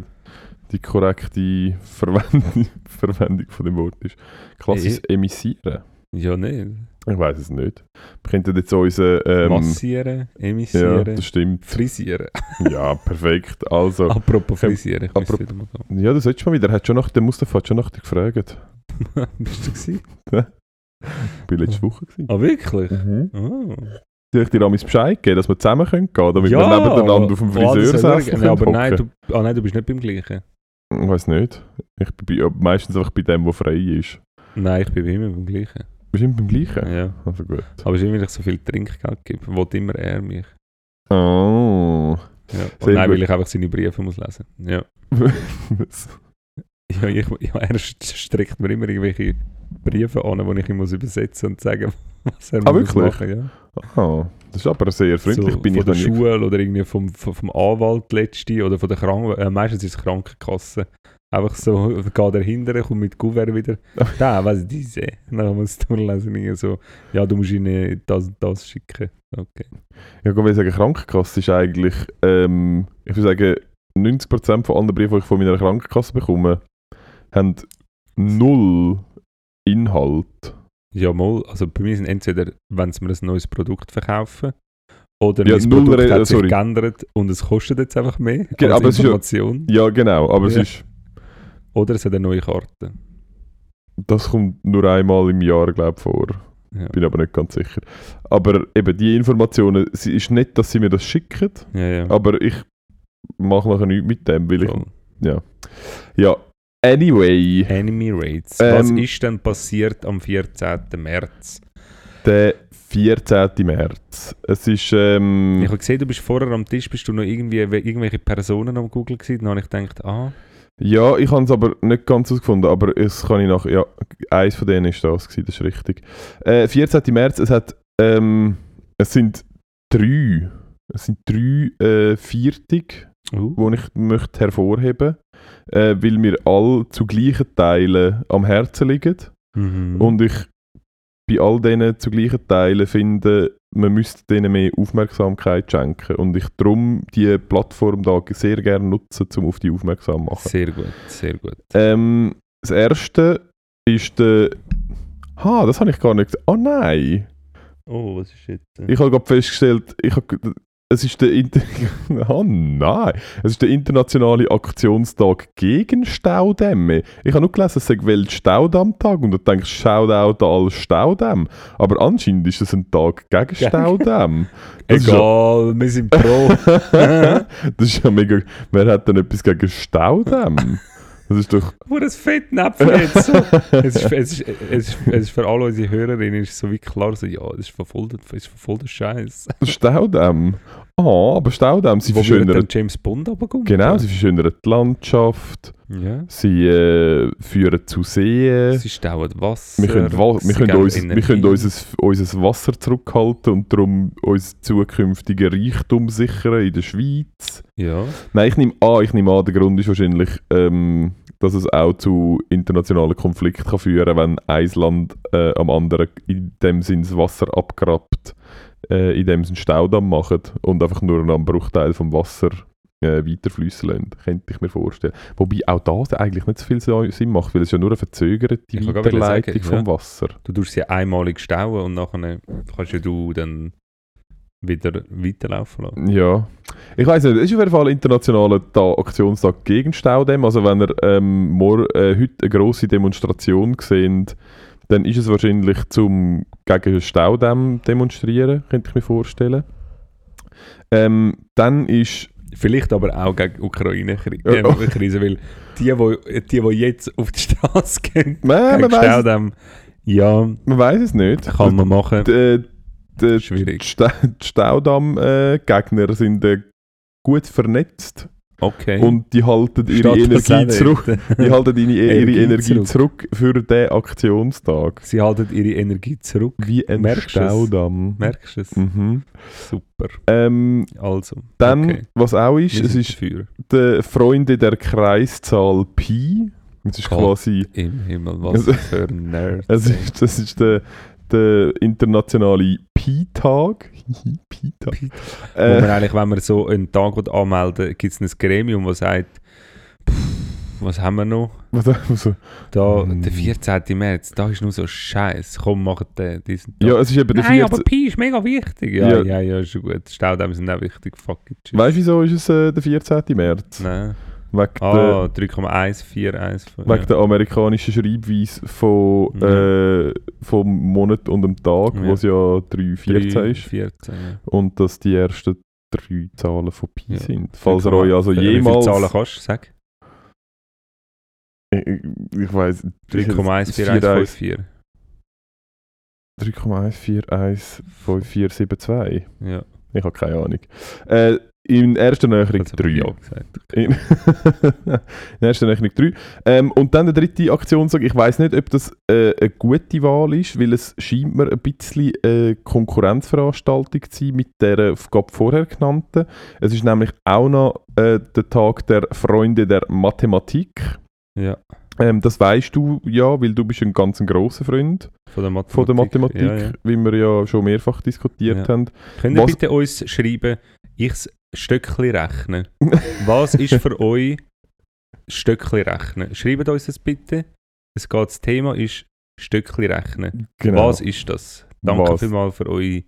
die korrekte Verwendung, Verwendung von dem Wort ist. Klassisch emissieren. Ja, nicht. Ich weiß es nicht. Wir könnten jetzt unseren. Ähm, Massieren, ja, emissieren, das stimmt. frisieren. Ja, perfekt. Also, Apropos frisieren, ich apropos- ja, das solltest du mal wieder. Hat schon nach, der Mustafa hat schon nach dir gefragt. Bist du gewesen? Ich war letzte Woche. Gewesen. Ah, wirklich? Mhm. Ah. Soll ich dir einmal Bescheid geben, dass wir zusammen können gehen damit wir nebeneinander auf dem oh, das Friseur sitzen ja, aber können nein hocken. du, ah, nein, du bist nicht beim gleichen. Ich weiß nicht. Ich bin meistens einfach bei dem, der frei ist. Nein, ich bin bei immer beim gleichen. Bist du immer beim gleichen? Ja. Also gut. Aber es ist immer, weil ich so viel Trinkgeld gebe, will immer er mich. Oh. Ja. Sehr nein, gut. weil ich einfach seine Briefe muss lesen. Ja. Ja, ich, ja, er st- streckt mir immer irgendwelche Briefe an, die ich ihm muss übersetzen und sagen, was er Ah, muss wirklich? machen. Ja. Ah, das ist aber sehr freundlich. so, bin von ich der. Schule oder irgendwie vom, vom, vom Anwalt letzte oder von der Kranken äh, meistens ist es Krankenkasse. Einfach so, geht er hinterher, kommt mit Kuvert wieder. Da, was ist diese? Dann muss ich durchlesen, so, ja, du musst ihnen das und das schicken. Okay. Ja, ich will sagen, Krankenkasse ist eigentlich, ähm, ich würde sagen, 90% von allen Briefen, die ich von meiner Krankenkasse bekomme, haben null Inhalt. Ja, mal, also bei mir sind entweder, wenn sie mir ein neues Produkt verkaufen, oder Ja, mein Produkt hat sich sorry. geändert und es kostet jetzt einfach mehr als aber es ist ja- Information. Ja, genau, aber Ja. es ist, Oder es hat eine neue Karte. das kommt nur einmal im Jahr, glaube ich, vor. Ja. Bin aber nicht ganz sicher. Aber eben, die Informationen, es ist nicht, dass sie mir das schicken, Ja, ja. aber ich mache nachher nichts mit dem, weil ich Voll. ja. Ja, anyway, Enemy Rates. Was Ähm, ist denn passiert am 14. März? der 14. März. Es ist, ähm, Ich habe gesehen, du bist vorher am Tisch, bist du noch irgendwie irgendwelche Personen am Google gewesen. Dann habe ich gedacht, ah, ja, ich habe es aber nicht ganz herausgefunden, aber es kann ich nach, ja, eins von denen ist das gewesen, das ist richtig. Äh, 14. März, es hat, ähm, es sind drei, es sind drei äh, Viertig, uh, die ich möchte hervorheben äh, weil mir all zu gleichen Teilen am Herzen liegen. mhm. Und ich bei all denen zu gleichen Teilen finde, man müsste denen mehr Aufmerksamkeit schenken. Und ich darum die Plattform da sehr gerne nutze, um auf die aufmerksam zu machen. sehr gut, sehr gut. Ähm, das erste ist der. Ha, das habe ich gar nicht. Oh nein! Oh, was ist jetzt? Ich habe gerade festgestellt, ich habe, es ist der Inter oh nein, es ist der internationale Aktionstag gegen Staudämme. Ich habe nur gelesen, es sei Weltstaudammtag und du denkst, Shoutout als Staudamm. Aber anscheinend ist es ein Tag gegen. Das ist ja- Egal, wir sind pro. das ist ja mega. Wer hat denn etwas gegen Staudamm? Das ist doch. Wo das Fettnäpfchen jetzt so. es, ist, es, ist, es, ist, es ist für alle unsere Hörerinnen ist so wie klar, so, ja, das ist voll, das ist voll der Scheiß. Staudamm. Ah, aber Staudamm, sie Wo verschönern. James Bond runterkommen? Genau, sie verschönern die Landschaft, Ja. sie äh, führen zu Seen. Sie stauen Wasser. Wir können, wa wir können, uns, wir können unser, unser Wasser zurückhalten und darum uns zukünftigen Reichtum sichern in der Schweiz. Ja. Nein, ich nehme an, ich nehme an, der Grund ist wahrscheinlich, ähm, dass es auch zu internationalen Konflikten kann führen wenn ein Land äh, am anderen in dem Sinn das Wasser abgrabt, äh, in dem Sinn Staudamm machen und einfach nur einen Bruchteil vom Wasser äh, weiterfließen lassen, könnte ich mir vorstellen. Wobei auch das eigentlich nicht so viel Sinn macht, weil es ja nur eine verzögerte Ich Weiterleitung sagen, vom ja. Wasser. Du tust sie einmalig stauen und nachher kannst ja du dann wieder weiterlaufen lassen. Ja. Ich weiß nicht, es ist auf jeden Fall ein internationaler Ta Aktionstag gegen Staudämme. Also wenn ihr ähm, mor äh, heute eine grosse Demonstration seht, dann ist es wahrscheinlich zum gegen Staudamm demonstrieren, könnte ich mir vorstellen. Ähm, dann ist Vielleicht aber auch gegen Ukraine-Krise, äh, Krise, weil die, wo, die, die jetzt auf die Straße gehen, man, man, Staudämm, ja, man weiß es nicht. kann man machen. Die, die, Schwierig. die Sta die Staudamm-Gegner sind äh, gut vernetzt Okay. und die halten ihre Statt Energie zurück. Die halten ihre, ihre Energie Energie, zurück. für den Aktionstag. Sie halten ihre Energie zurück. Wie ein Merkst? Staudamm. Merkst du es? Mhm. Super. Ähm, Also. dann, okay. was auch ist, es ist dafür. der Freunde der Kreiszahl Pi. Das ist Gott. quasi, Im Himmel, was Also- für ein Nerd. ist, das ist der, der internationale Pi-Tag. Pi-Tag. Pi- Wo man Äh, eigentlich, wenn man so einen Tag anmelden gibt es ein Gremium, das sagt, pff, was haben wir noch? was, also, Da, Mm. der 14. März, da ist nur so Scheiß. Komm, mach den, diesen Tag. ja, es ist eben der Nein, 14. aber Pi ist mega wichtig. Ja, Ja. ja, ja, ist schon gut. Staudämme sind auch wichtig. Fuck it. tschüss. Weißt du, wieso ist es äh, der 14. März? Nein. Wegen, Ah, der, 3,141. wegen der amerikanischen Schreibweise von, Ja. äh, vom Monat und dem Tag, Ja. wo es ja 3,14 ist. 14, ja. Und dass die ersten drei Zahlen von Pi Ja. sind. Falls ihr euch also Wie viele jemals... Zahlen kannst du sagen? Ich, ich, weiss... 3,14154. 3,1415472. Ja, Ich habe keine Ahnung. Äh, in erster Näherung das habe ich 3. ja. In, in erster Näherung 3. Ähm, und dann der dritte Aktionstag. Ich weiß nicht, ob das äh, eine gute Wahl ist, weil es scheint mir ein bisschen eine Konkurrenzveranstaltung zu sein mit der gerade vorher genannten. Es ist nämlich auch noch äh, der Tag der Freunde der Mathematik. Ja, Ähm, das weißt du ja, weil du bist ein ganz grosser Freund von der Mathematik. von der Mathematik, Ja, ja. wie wir ja schon mehrfach diskutiert Ja. haben. Könnt ihr Was- bitte uns schreiben, ich Stöckli rechnen? Was ist für euch Stöckli rechnen? Schreibt uns das bitte. Es geht, das Thema ist Stöckli rechnen. Genau. Was ist das? Danke Was? vielmals für eure.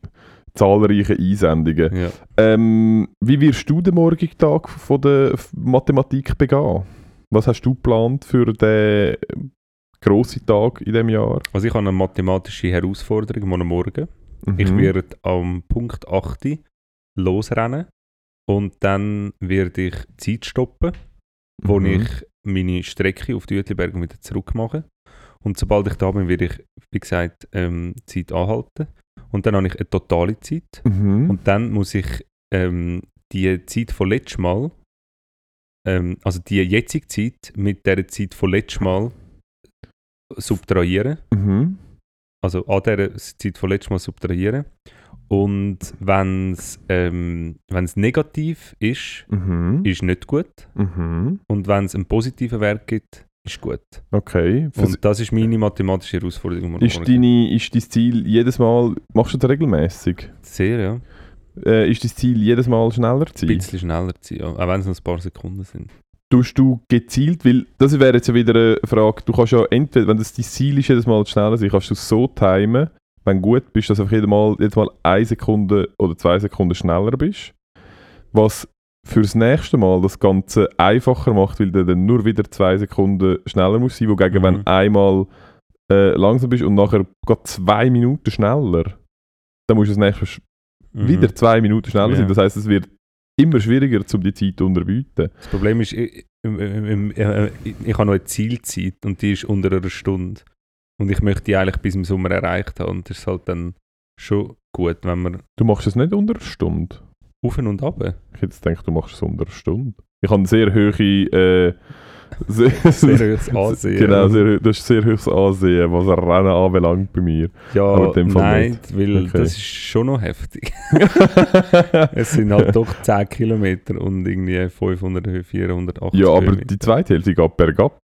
Zahlreiche Einsendungen. Ja. Ähm, wie wirst du den morgigen Tag von der Mathematik begehen? Was hast du geplant für den grossen Tag in diesem Jahr? Also ich habe eine mathematische Herausforderung morgen Morgen. Ich Mhm. werde am Punkt 8 losrennen und dann werde ich Zeit stoppen wo Mhm. ich meine Strecke auf die Uetliberg wieder zurück mache. Und sobald ich da bin, werde ich, wie gesagt, ähm, Zeit anhalten. Und dann habe ich eine totale Zeit. Mhm. Und dann muss ich ähm, die Zeit von letztes Mal, ähm, also die jetzige Zeit mit der Zeit von letztes Mal subtrahieren. Mhm. Also an dieser Zeit von letztes Mal subtrahieren. Und wenn es ähm, wenn's negativ ist, Mhm. ist nicht gut. Mhm. Und wenn es einen positiven Wert gibt, ist gut. Okay. Und das ist meine mathematische Herausforderung. ist, deine, ist dein Ziel jedes Mal, machst du das regelmäßig? Sehr, ja. Äh, ist dein Ziel jedes Mal schneller zu Ein sein? bisschen schneller zu sein, ja. auch wenn es noch ein paar Sekunden sind. Tust du gezielt, weil das wäre jetzt ja wieder eine Frage, du kannst ja entweder, wenn das dein Ziel ist, jedes Mal schneller sein, kannst du es so timen, wenn du gut bist, dass du einfach jedes Mal, jedes Mal eine Sekunde oder zwei Sekunden schneller bist. Was fürs nächste Mal das Ganze einfacher macht, weil du dann nur wieder zwei Sekunden schneller musst sein, wogegen Mhm. wenn du einmal äh, langsam bist und nachher gerade zwei Minuten schneller, dann musst du das nächste Mhm. wieder zwei Minuten schneller Ja. sein. Das heißt, es wird immer schwieriger, um die Zeit zu unterbieten. Das Problem ist, ich, ich, ich, ich, ich habe noch eine Zielzeit und die ist unter einer Stunde. Und ich möchte die eigentlich bis im Sommer erreicht haben. Und das ist halt dann schon gut, wenn man Du machst es nicht unter einer Stunde. auf und ab. Ich hätte gedacht, du machst es unter einer Stunde. Ich habe sehr hohe. Äh, sehr, Sehr hohes Ansehen. Genau, sehr, das ist sehr hohes Ansehen, was Rennen anbelangt bei mir. Ja, nein, nicht. weil Okay. das ist schon noch heftig. es sind halt doch 10 Kilometer und irgendwie 500, 480 ja, aber Höhenmeter. die zweite Hälfte geht bergab.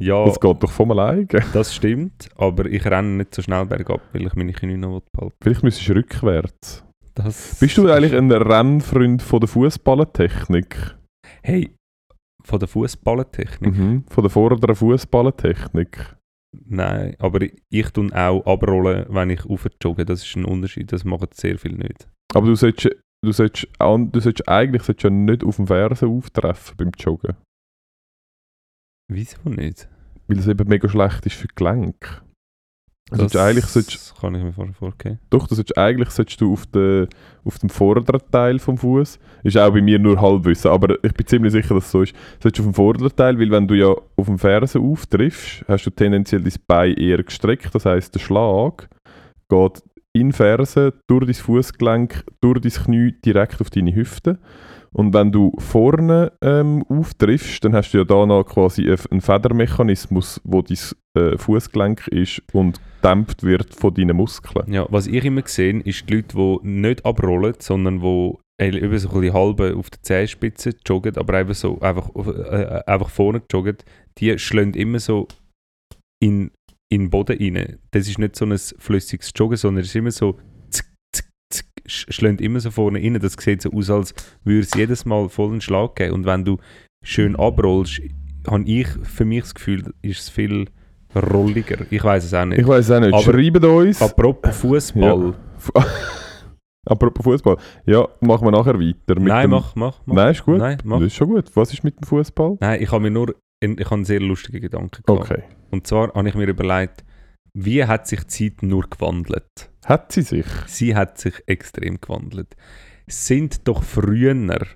Ja, Das geht doch von alleine. das stimmt, aber ich renne nicht so schnell bergab, weil ich meine Knie noch behalten Vielleicht müsstest du rückwärts. das Bist du eigentlich ein Rennfreund von der Fußballentechnik? Hey, von der Fußballentechnik? Mhm. Von der vorderen Fußballentechnik? Nein, aber ich, ich tue auch abrollen, wenn ich aufjogge. Das ist ein Unterschied, das machen sehr viel nicht. Aber du solltest, du solltest, du solltest eigentlich solltest ja nicht auf dem Fersen auftreffen beim Joggen. Wieso nicht? Weil es eben mega schlecht ist für Gelenke. Du solltest eigentlich solltest, kann ich mir vorstellen. doch, du solltest, eigentlich solltest du auf, den, auf dem vorderen Teil vom Fuß. Ist auch bei mir nur Halbwissen, aber ich bin ziemlich sicher, dass es so ist. Solltest du auf dem vorderen Teil, weil wenn du ja auf dem Fersen auftriffst, hast du tendenziell dein Bein eher gestreckt. Das heißt, der Schlag geht in Fersen, durch dein Fußgelenk, durch dein Knie direkt auf deine Hüfte. Und wenn du vorne ähm, auftriffst, dann hast du ja da noch quasi einen- Federmechanismus, wo dein äh, Fußgelenk ist und gedämpft wird von deinen Muskeln. Ja, was ich immer sehe, ist die Leute, die nicht abrollen, sondern die eben so ein bisschen halb auf der Zehenspitze joggen, aber einfach so einfach, äh, einfach vorne joggen, die schlagen immer so in, in den Boden rein. Das ist nicht so ein flüssiges Joggen, sondern es ist immer so zick, sch- schlagen immer so vorne rein. Das sieht so aus, als würde es jedes Mal voll einen Schlag geben. Und wenn du schön abrollst, habe ich für mich das Gefühl, ist es viel rolliger. Ich weiß es auch nicht. Ich weiß auch nicht. Aber- Schreibt uns. Apropos Fußball. Apropos Fußball. Ja, machen wir nachher weiter. Nein, mach, mach, mach. Nein, ist gut. Nein, mach. Das ist schon gut. Was ist mit dem Fußball? Nein, ich habe mir nur ich habe einen sehr lustigen Gedanken gehabt. Okay. Und zwar habe ich mir überlegt, wie hat sich die Zeit nur gewandelt? Hat sie sich? Sie hat sich extrem gewandelt. Sind doch früher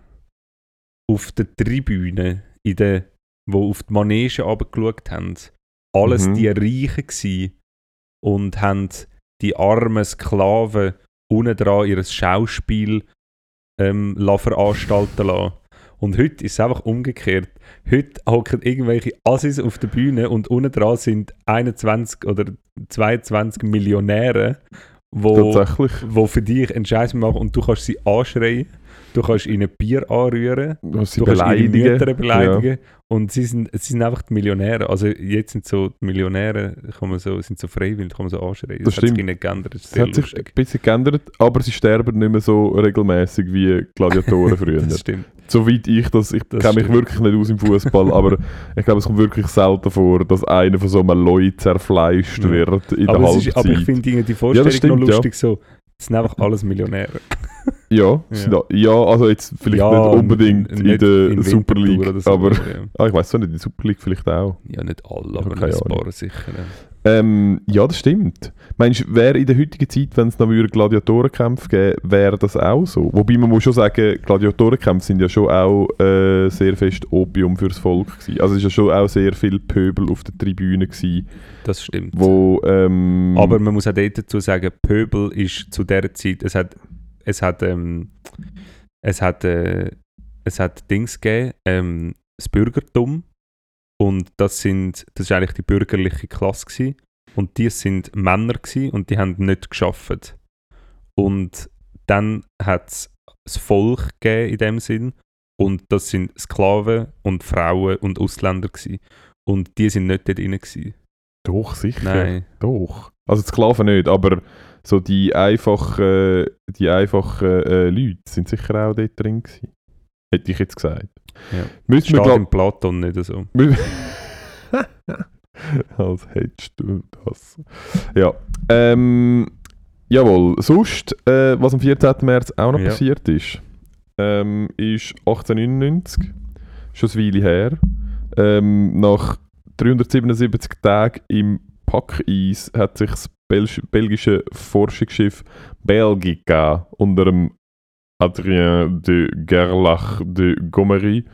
auf der Tribüne, in der, wo auf die Manege runtergeschaut haben, alles Mhm. die Reichen gsi und haben die armen Sklaven unten dran ihr Schauspiel ähm, la veranstalten lassen. Und heute ist es einfach umgekehrt. Heute hocken irgendwelche Assis auf der Bühne und unten dran sind 21 oder 22 Millionäre, wo, wo für dich einen Scheiß machen und du kannst sie anschreien, du kannst ihnen Bier anrühren, Was sie du kannst ihre. Mütter beleidigen und sie sind, sie sind einfach die Millionäre. Also jetzt sind so die Millionäre, kann man so, sind so freiwillig, kann man so anschreien. Das hat sich stimmt. nicht geändert, das sehr hat sich lustig. ein bisschen geändert, aber sie sterben nicht mehr so regelmäßig wie Gladiatoren früher. Das stimmt. Soweit ich das, ich Das kenne mich wirklich nicht aus im Fußball, aber ich glaube, es kommt wirklich selten vor, dass einer von so einem Leu zerfleischt Ja. wird in der Aber, es Halbzeit. ist, aber ich finde die Vorstellung stimmt, noch ja. lustig so, es sind einfach alles Millionäre. ja, Ja. ja, also jetzt vielleicht Ja, nicht unbedingt in nicht der in Super League, so, aber ja. ah, ich weiß auch nicht, in der Super League vielleicht auch. Ja, nicht alle, aber keine ein paar sicher. Ja. Ähm, ja, das stimmt. Meinst du, wäre in der heutigen Zeit, wenn es noch wieder Gladiatorenkämpfe gäbe, wäre das auch so? Wobei man muss schon sagen, Gladiatorenkämpfe sind ja schon auch äh, sehr fest Opium fürs Volk gewesen. Also es ist ja schon auch sehr viel Pöbel auf der Tribüne gewesen, Das stimmt. wo... Ähm, Aber man muss auch dazu sagen, Pöbel ist zu der Zeit, es hat, es hat, ähm, es hat, äh, es hat Dings gegeben, ähm, das Bürgertum und das sind, das ist eigentlich die bürgerliche Klasse gewesen. und die sind Männer gewesen und die haben nicht geschafft. Und dann hat es das Volk gegeben in dem Sinn und das sind Sklaven und Frauen und Ausländer gewesen. und die sind nicht dort drin gewesen. Doch, sicher. Nein. Doch. Also die Sklaven nicht, aber so die einfachen, die einfachen äh, Leute sind sicher auch dort drin gewesen. Hätte ich jetzt gesagt. Ja. Müssen wir Steht glaub, im Platon nicht so. Als hättest du das. Ja. Ähm, jawohl. Sonst, äh, was am 14. März auch noch Ja. passiert ist, ähm, ist 1899, schon eine Weile her, ähm, nach 377 Tagen im Packeis hat sich das Belg belgische Forschungsschiff Belgica unter dem Adrien de Gerlach de Gomery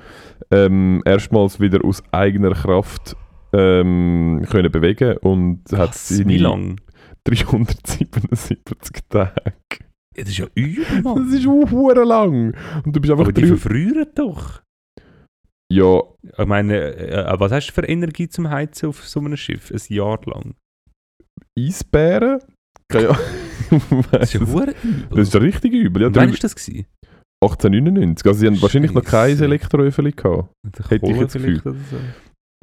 ähm, erstmals wieder aus eigener Kraft ähm, können bewegen und hat Was, wie lang? 377 Tage. Ja, das ist ja übel, Das ist hure lang. Und du bist einfach Aber die drei... verfrieren doch. Ja, Ich meine, äh, was hast du für Energie zum Heizen auf so einem Schiff? Ein Jahr lang. Eisbären? Keine Ahnung. Das ist ja das ist ja richtig übel. Ja, Wann war das? Gewesen? 1899. Also sie haben wahrscheinlich noch kein. Elektroöfen gehabt. Hätte ich jetzt oder so.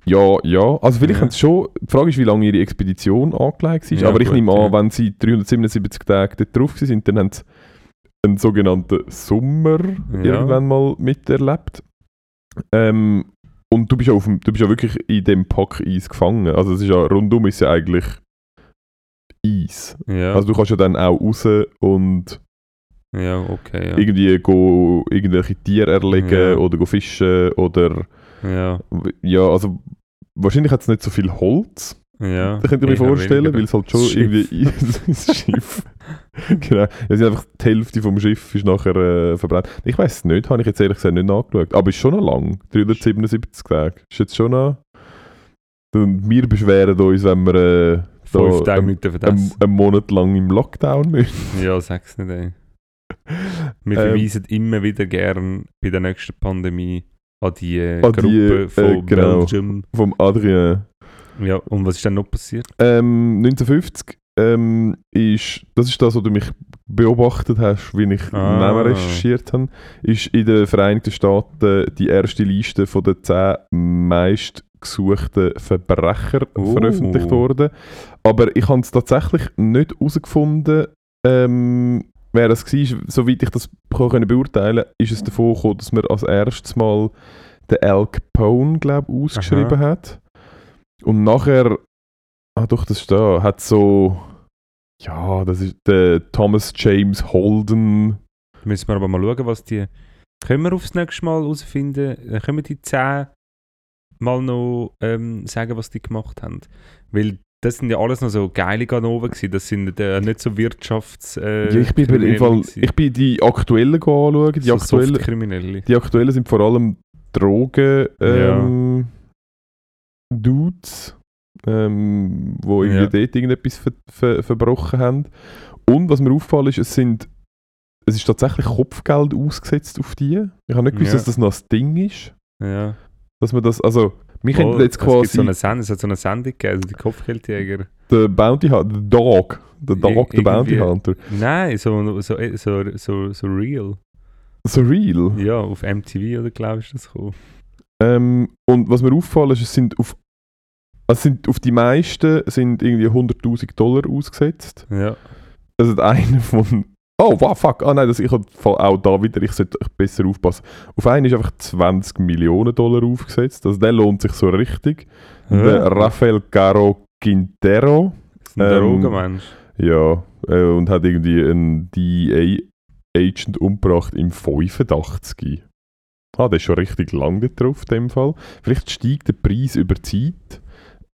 Ja, ja. Also vielleicht Ja. haben sie schon... Die Frage ist, wie lange ihre Expedition angelegt war. Ja, Aber ich gut, nehme an, ja. wenn sie 377 Tage dort drauf sind, dann haben sie einen sogenannten Sommer irgendwann mal miterlebt. Ähm, und du bist, ja auf dem, du bist ja wirklich in dem Packeis gefangen. Also es ist ja, rundum ist ja eigentlich Eis. Ja, Also du kannst ja dann auch raus und ja okay. Ja. irgendwie go, irgendwelche Tiere erlegen Ja. oder go fischen oder ja, ja, also wahrscheinlich hat es nicht so viel Holz, ja. das könnte ich mir vorstellen, weil es halt schon Schiff. irgendwie das Schiff. genau. Es ist einfach die Hälfte vom Schiff ist nachher äh, verbrannt. Ich weiß es nicht, habe ich jetzt ehrlich gesagt nicht nachgeschaut. Aber ist schon noch lang. 377 Tage. Ist jetzt schon noch. Und wir beschweren uns, wenn wir äh, Fünf da Tage nicht dürfen einen, essen. einen Monat lang im Lockdown müssen. Ja, sag's nicht, ey. Wir Ähm, verweisen immer wieder gern bei der nächsten Pandemie an die äh, An die, Gruppe äh, von genau. Belgium. Vom Adrien. Ja, und was ist dann noch passiert? Ähm, 1950 ähm, ist, das ist das, was du mich beobachtet hast, wie ich Ah. Recherchiert habe, ist in den Vereinigten Staaten die erste Liste von den 10 meistgesuchten Verbrecher Oh. veröffentlicht worden. Aber ich habe es tatsächlich nicht herausgefunden, ähm, wer es war. Soweit ich das können beurteilen konnte, ist es davon gekommen, dass man als erstes Mal den Al Capone, glaube ich, ausgeschrieben hat. Und nachher, ah doch, das ist da, hat so, ja, das ist der Thomas James Holden. Müssen wir aber mal schauen, was die. Können wir aufs nächste Mal herausfinden? äh, Können wir die 10 mal noch ähm, sagen, was die gemacht haben? Weil das sind ja alles noch so geile Ganoven gewesen. Das sind äh, nicht so Wirtschafts. Äh, ja, ich bin bei- im Fall, ich bin die aktuellen anschauen. Die, so aktuellen, die aktuellen sind vor allem Drogen, ähm, Dudes, ähm, wo irgendwie Ja. dort irgendetwas ver ver verbrochen haben. Und was mir auffällt ist, es sind es ist tatsächlich Kopfgeld ausgesetzt auf die. Ich habe nicht gewusst, Ja. dass das noch ein Ding ist. Ja. Dass man das, also, mich könnte jetzt Es gibt quasi so eine Sendung, es hat so eine Sendung gegeben, also die Kopfgeldjäger. der Bounty Hunter, der Dog, der Dog, der Bounty Hunter. Nein, so, so, so, so, so real. So real. Ja, auf MTV oder glaubst du das gekommen? Ähm, und was mir auffällt, ist, es sind auf, also sind auf die meisten sind irgendwie 100'000 Dollar ausgesetzt. Ja. Also einer von, oh wow, fuck, ah nein, das, ich habe auch da wieder, ich sollte besser aufpassen. Auf einen ist einfach 20 Millionen Dollar aufgesetzt, also der lohnt sich so richtig. Der Rafael Caro Quintero, Das ist ein ähm, Drogenmensch. ja, äh, und hat irgendwie einen DEA-Agent umgebracht im 85. Ah, der ist schon richtig lang drauf, in dem Fall. Vielleicht steigt der Preis über die Zeit.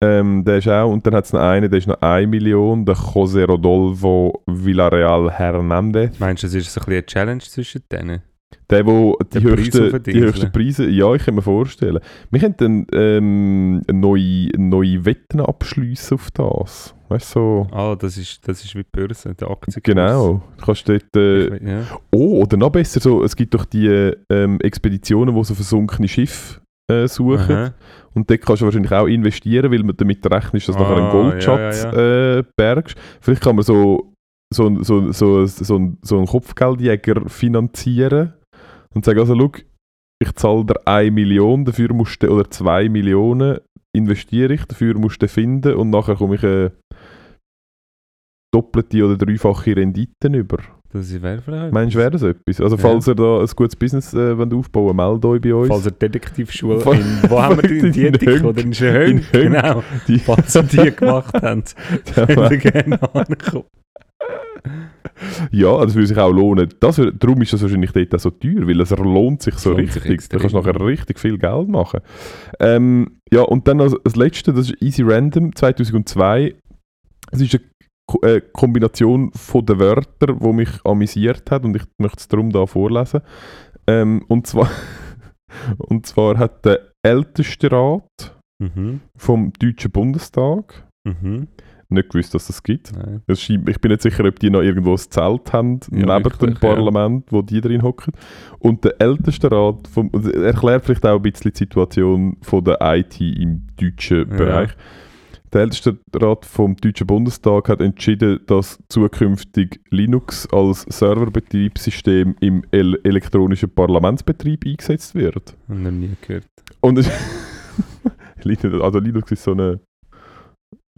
Ähm, der ist auch, und dann hat es noch einen, der ist noch 1 Million, der José Rodolfo Villarreal Hernández. Meinst du, es ist so ein bisschen eine Challenge zwischen denen? Der, wo die, Preis höchsten, die höchsten Preise, ja, ich kann mir vorstellen. Wir könnten ähm, neue, neue Wetten abschliessen auf das. Weißt du, so. Ah, das ist, das ist wie die Börse, der Aktienkurs. Genau. Du kannst dort. Äh, Ich we- Ja. oh, oder noch besser, so, es gibt doch die ähm, Expeditionen, wo so versunkene Schiffe äh, suchen. Aha. Und dort kannst du wahrscheinlich auch investieren, weil man damit rechnest, dass du nachher einen Ah, Goldschatz ja, Äh, bergst. Vielleicht kann man so, so, so, so, so, ein- so einen Kopfgeldjäger finanzieren und sagen, also schau, ich zahle dir 1 Million, dafür musst du, oder 2 Millionen investiere ich, dafür musst du finden und nachher komme ich eine doppelte oder dreifache Renditen über. Das wäre vielleicht. Meinst du, wäre das etwas? Also Ja. falls ihr da ein gutes Business äh, wollt aufbauen wollt, meldet euch bei uns. Falls ihr Detektivschule Fall- in, wo haben wir die, in Dietik Hönk. oder in Schönhönk? In Hönk. Genau, Die- falls ihr die gemacht habt, könnt ihr gerne ankommen. Ja, das würde sich auch lohnen. Das, darum ist das wahrscheinlich dort auch so teuer, weil es lohnt sich so Lohnt sich richtig. da kannst du nachher richtig viel Geld machen. Ähm, ja, und dann als, als letzte, das ist Easy Random 2002. Es ist eine äh, Kombination von den Wörtern, die mich amüsiert hat und ich möchte es darum da vorlesen. Ähm, und, zwar, und zwar hat der älteste Rat Mhm. vom Deutschen Bundestag Mhm. nicht gewusst, dass es das gibt. Scheint, ich bin nicht sicher, ob die noch irgendwo ein Zelt haben, Ja, neben dem ja. Parlament, wo die drin hocken. Und der älteste Rat, vom, also erklärt vielleicht auch ein bisschen die Situation von der IT im deutschen Ja. Bereich. Der älteste Rat vom Deutschen Bundestag hat entschieden, dass zukünftig Linux als Serverbetriebssystem im el elektronischen Parlamentsbetrieb eingesetzt wird. Noch nie gehört. Und also Linux ist so ein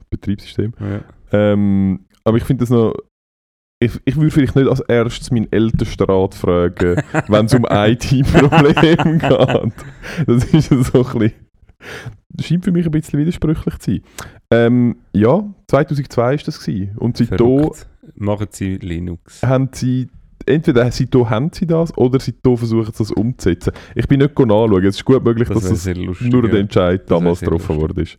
Betriebssystem. Ja. Ähm, aber ich finde das noch. Ich, ich würde vielleicht nicht als erstes meinen ältesten Rat fragen, wenn es um IT-Probleme geht. Das ist so ein bisschen. Das scheint für mich ein bisschen widersprüchlich zu sein. Ähm, ja, 2002 war das. Gewesen. Und seitdem. Machen sie Linux. haben sie. Entweder seitdem haben sie das oder seitdem versuchen sie das umzusetzen. Ich bin nicht nachschauen. Es ist gut möglich, Das dass das lustig. nur der Entscheid damals getroffen worden ist.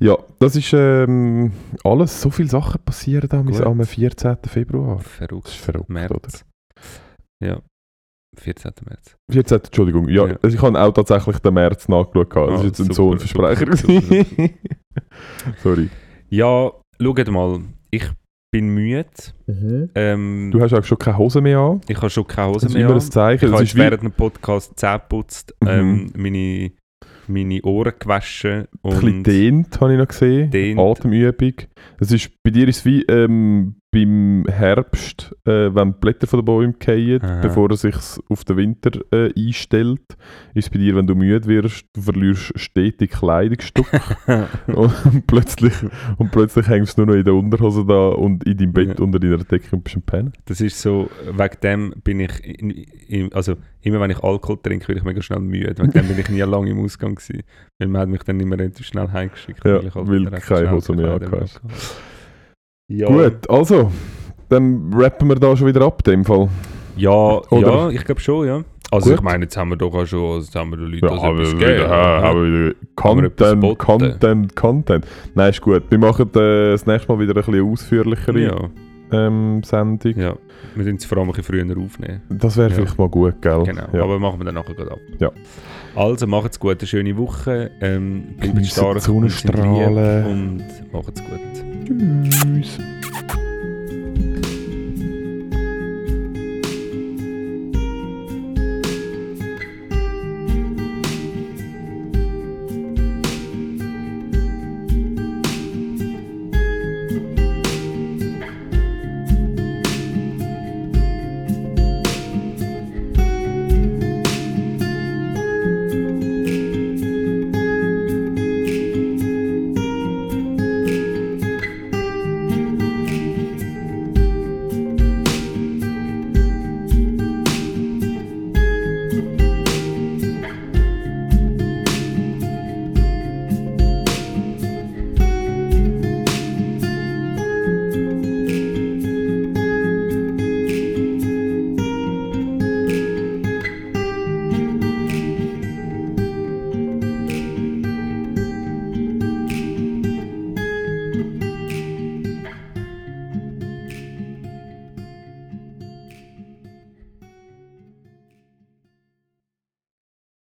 Ja, das ist ähm, alles. So viele Sachen passieren da am 14. Februar. Verrückt. Das ist verrückt, März. Ja. 14. März. 14. Entschuldigung. Ja, Ja. Also ich habe auch tatsächlich den März nachgeschaut. gehabt. Das Ah, ist jetzt ein super, so ein Versprecher. super, super. gewesen. Sorry. Ja, schaut mal. Ich bin müde. Ähm, Du hast auch schon keine Hose mehr an. ich habe schon keine Hose Das ist mehr immer an. ein Zeichen. Ich Das habe jetzt wie, während dem Podcast Zähne geputzt, Mhm. ähm, meine, meine Ohren gewaschen ein bisschen und dehnt, habe ich noch gesehen. Dehnt. Atemübung. Das ist, bei dir ist es wie ähm, beim Herbst, äh, wenn die Blätter von den Bäumen fallen, Aha. bevor er sich auf den Winter äh, einstellt. Ist es bei dir, wenn du müde wirst, du verlierst stetig Kleidungsstück und, plötzlich, und plötzlich hängst du nur noch in der Unterhose da und in deinem Bett Ja. unter deiner Decke und bist am Pennen. das ist so, wegen dem bin ich, in, in, also immer wenn ich Alkohol trinke, werde ich mega schnell müde. Wegen dem bin ich nie lange im Ausgang gewesen. Weil man hat mich dann immer relativ schnell heimgeschickt. Ja, ich halt weil recht keine Hose mehr hatte. Ja, Gut, also, dann rappen wir da schon wieder ab, in dem Fall. Ja, Oder- ja ich glaube schon, ja. Also Gut. ich meine, jetzt haben wir doch auch schon, jetzt haben wir den Leuten Ja, aber etwas wieder, gegeben. ja, oder? aber wieder Content, boten? Content, Content. Nein, ist gut. Wir machen äh, das nächste Mal wieder ein bisschen ausführlichere ja, ähm, Sendung. ja. Wir müssen es vor allem ein bisschen früher aufnehmen. Das wäre Ja. vielleicht mal gut, gell? Genau, Ja. aber machen wir dann nachher gerade ab. Ja. Also, macht's gut, eine schöne Woche. Ähm, bleibt stark Sonnenstrahlen. und macht's gut. Tschüss.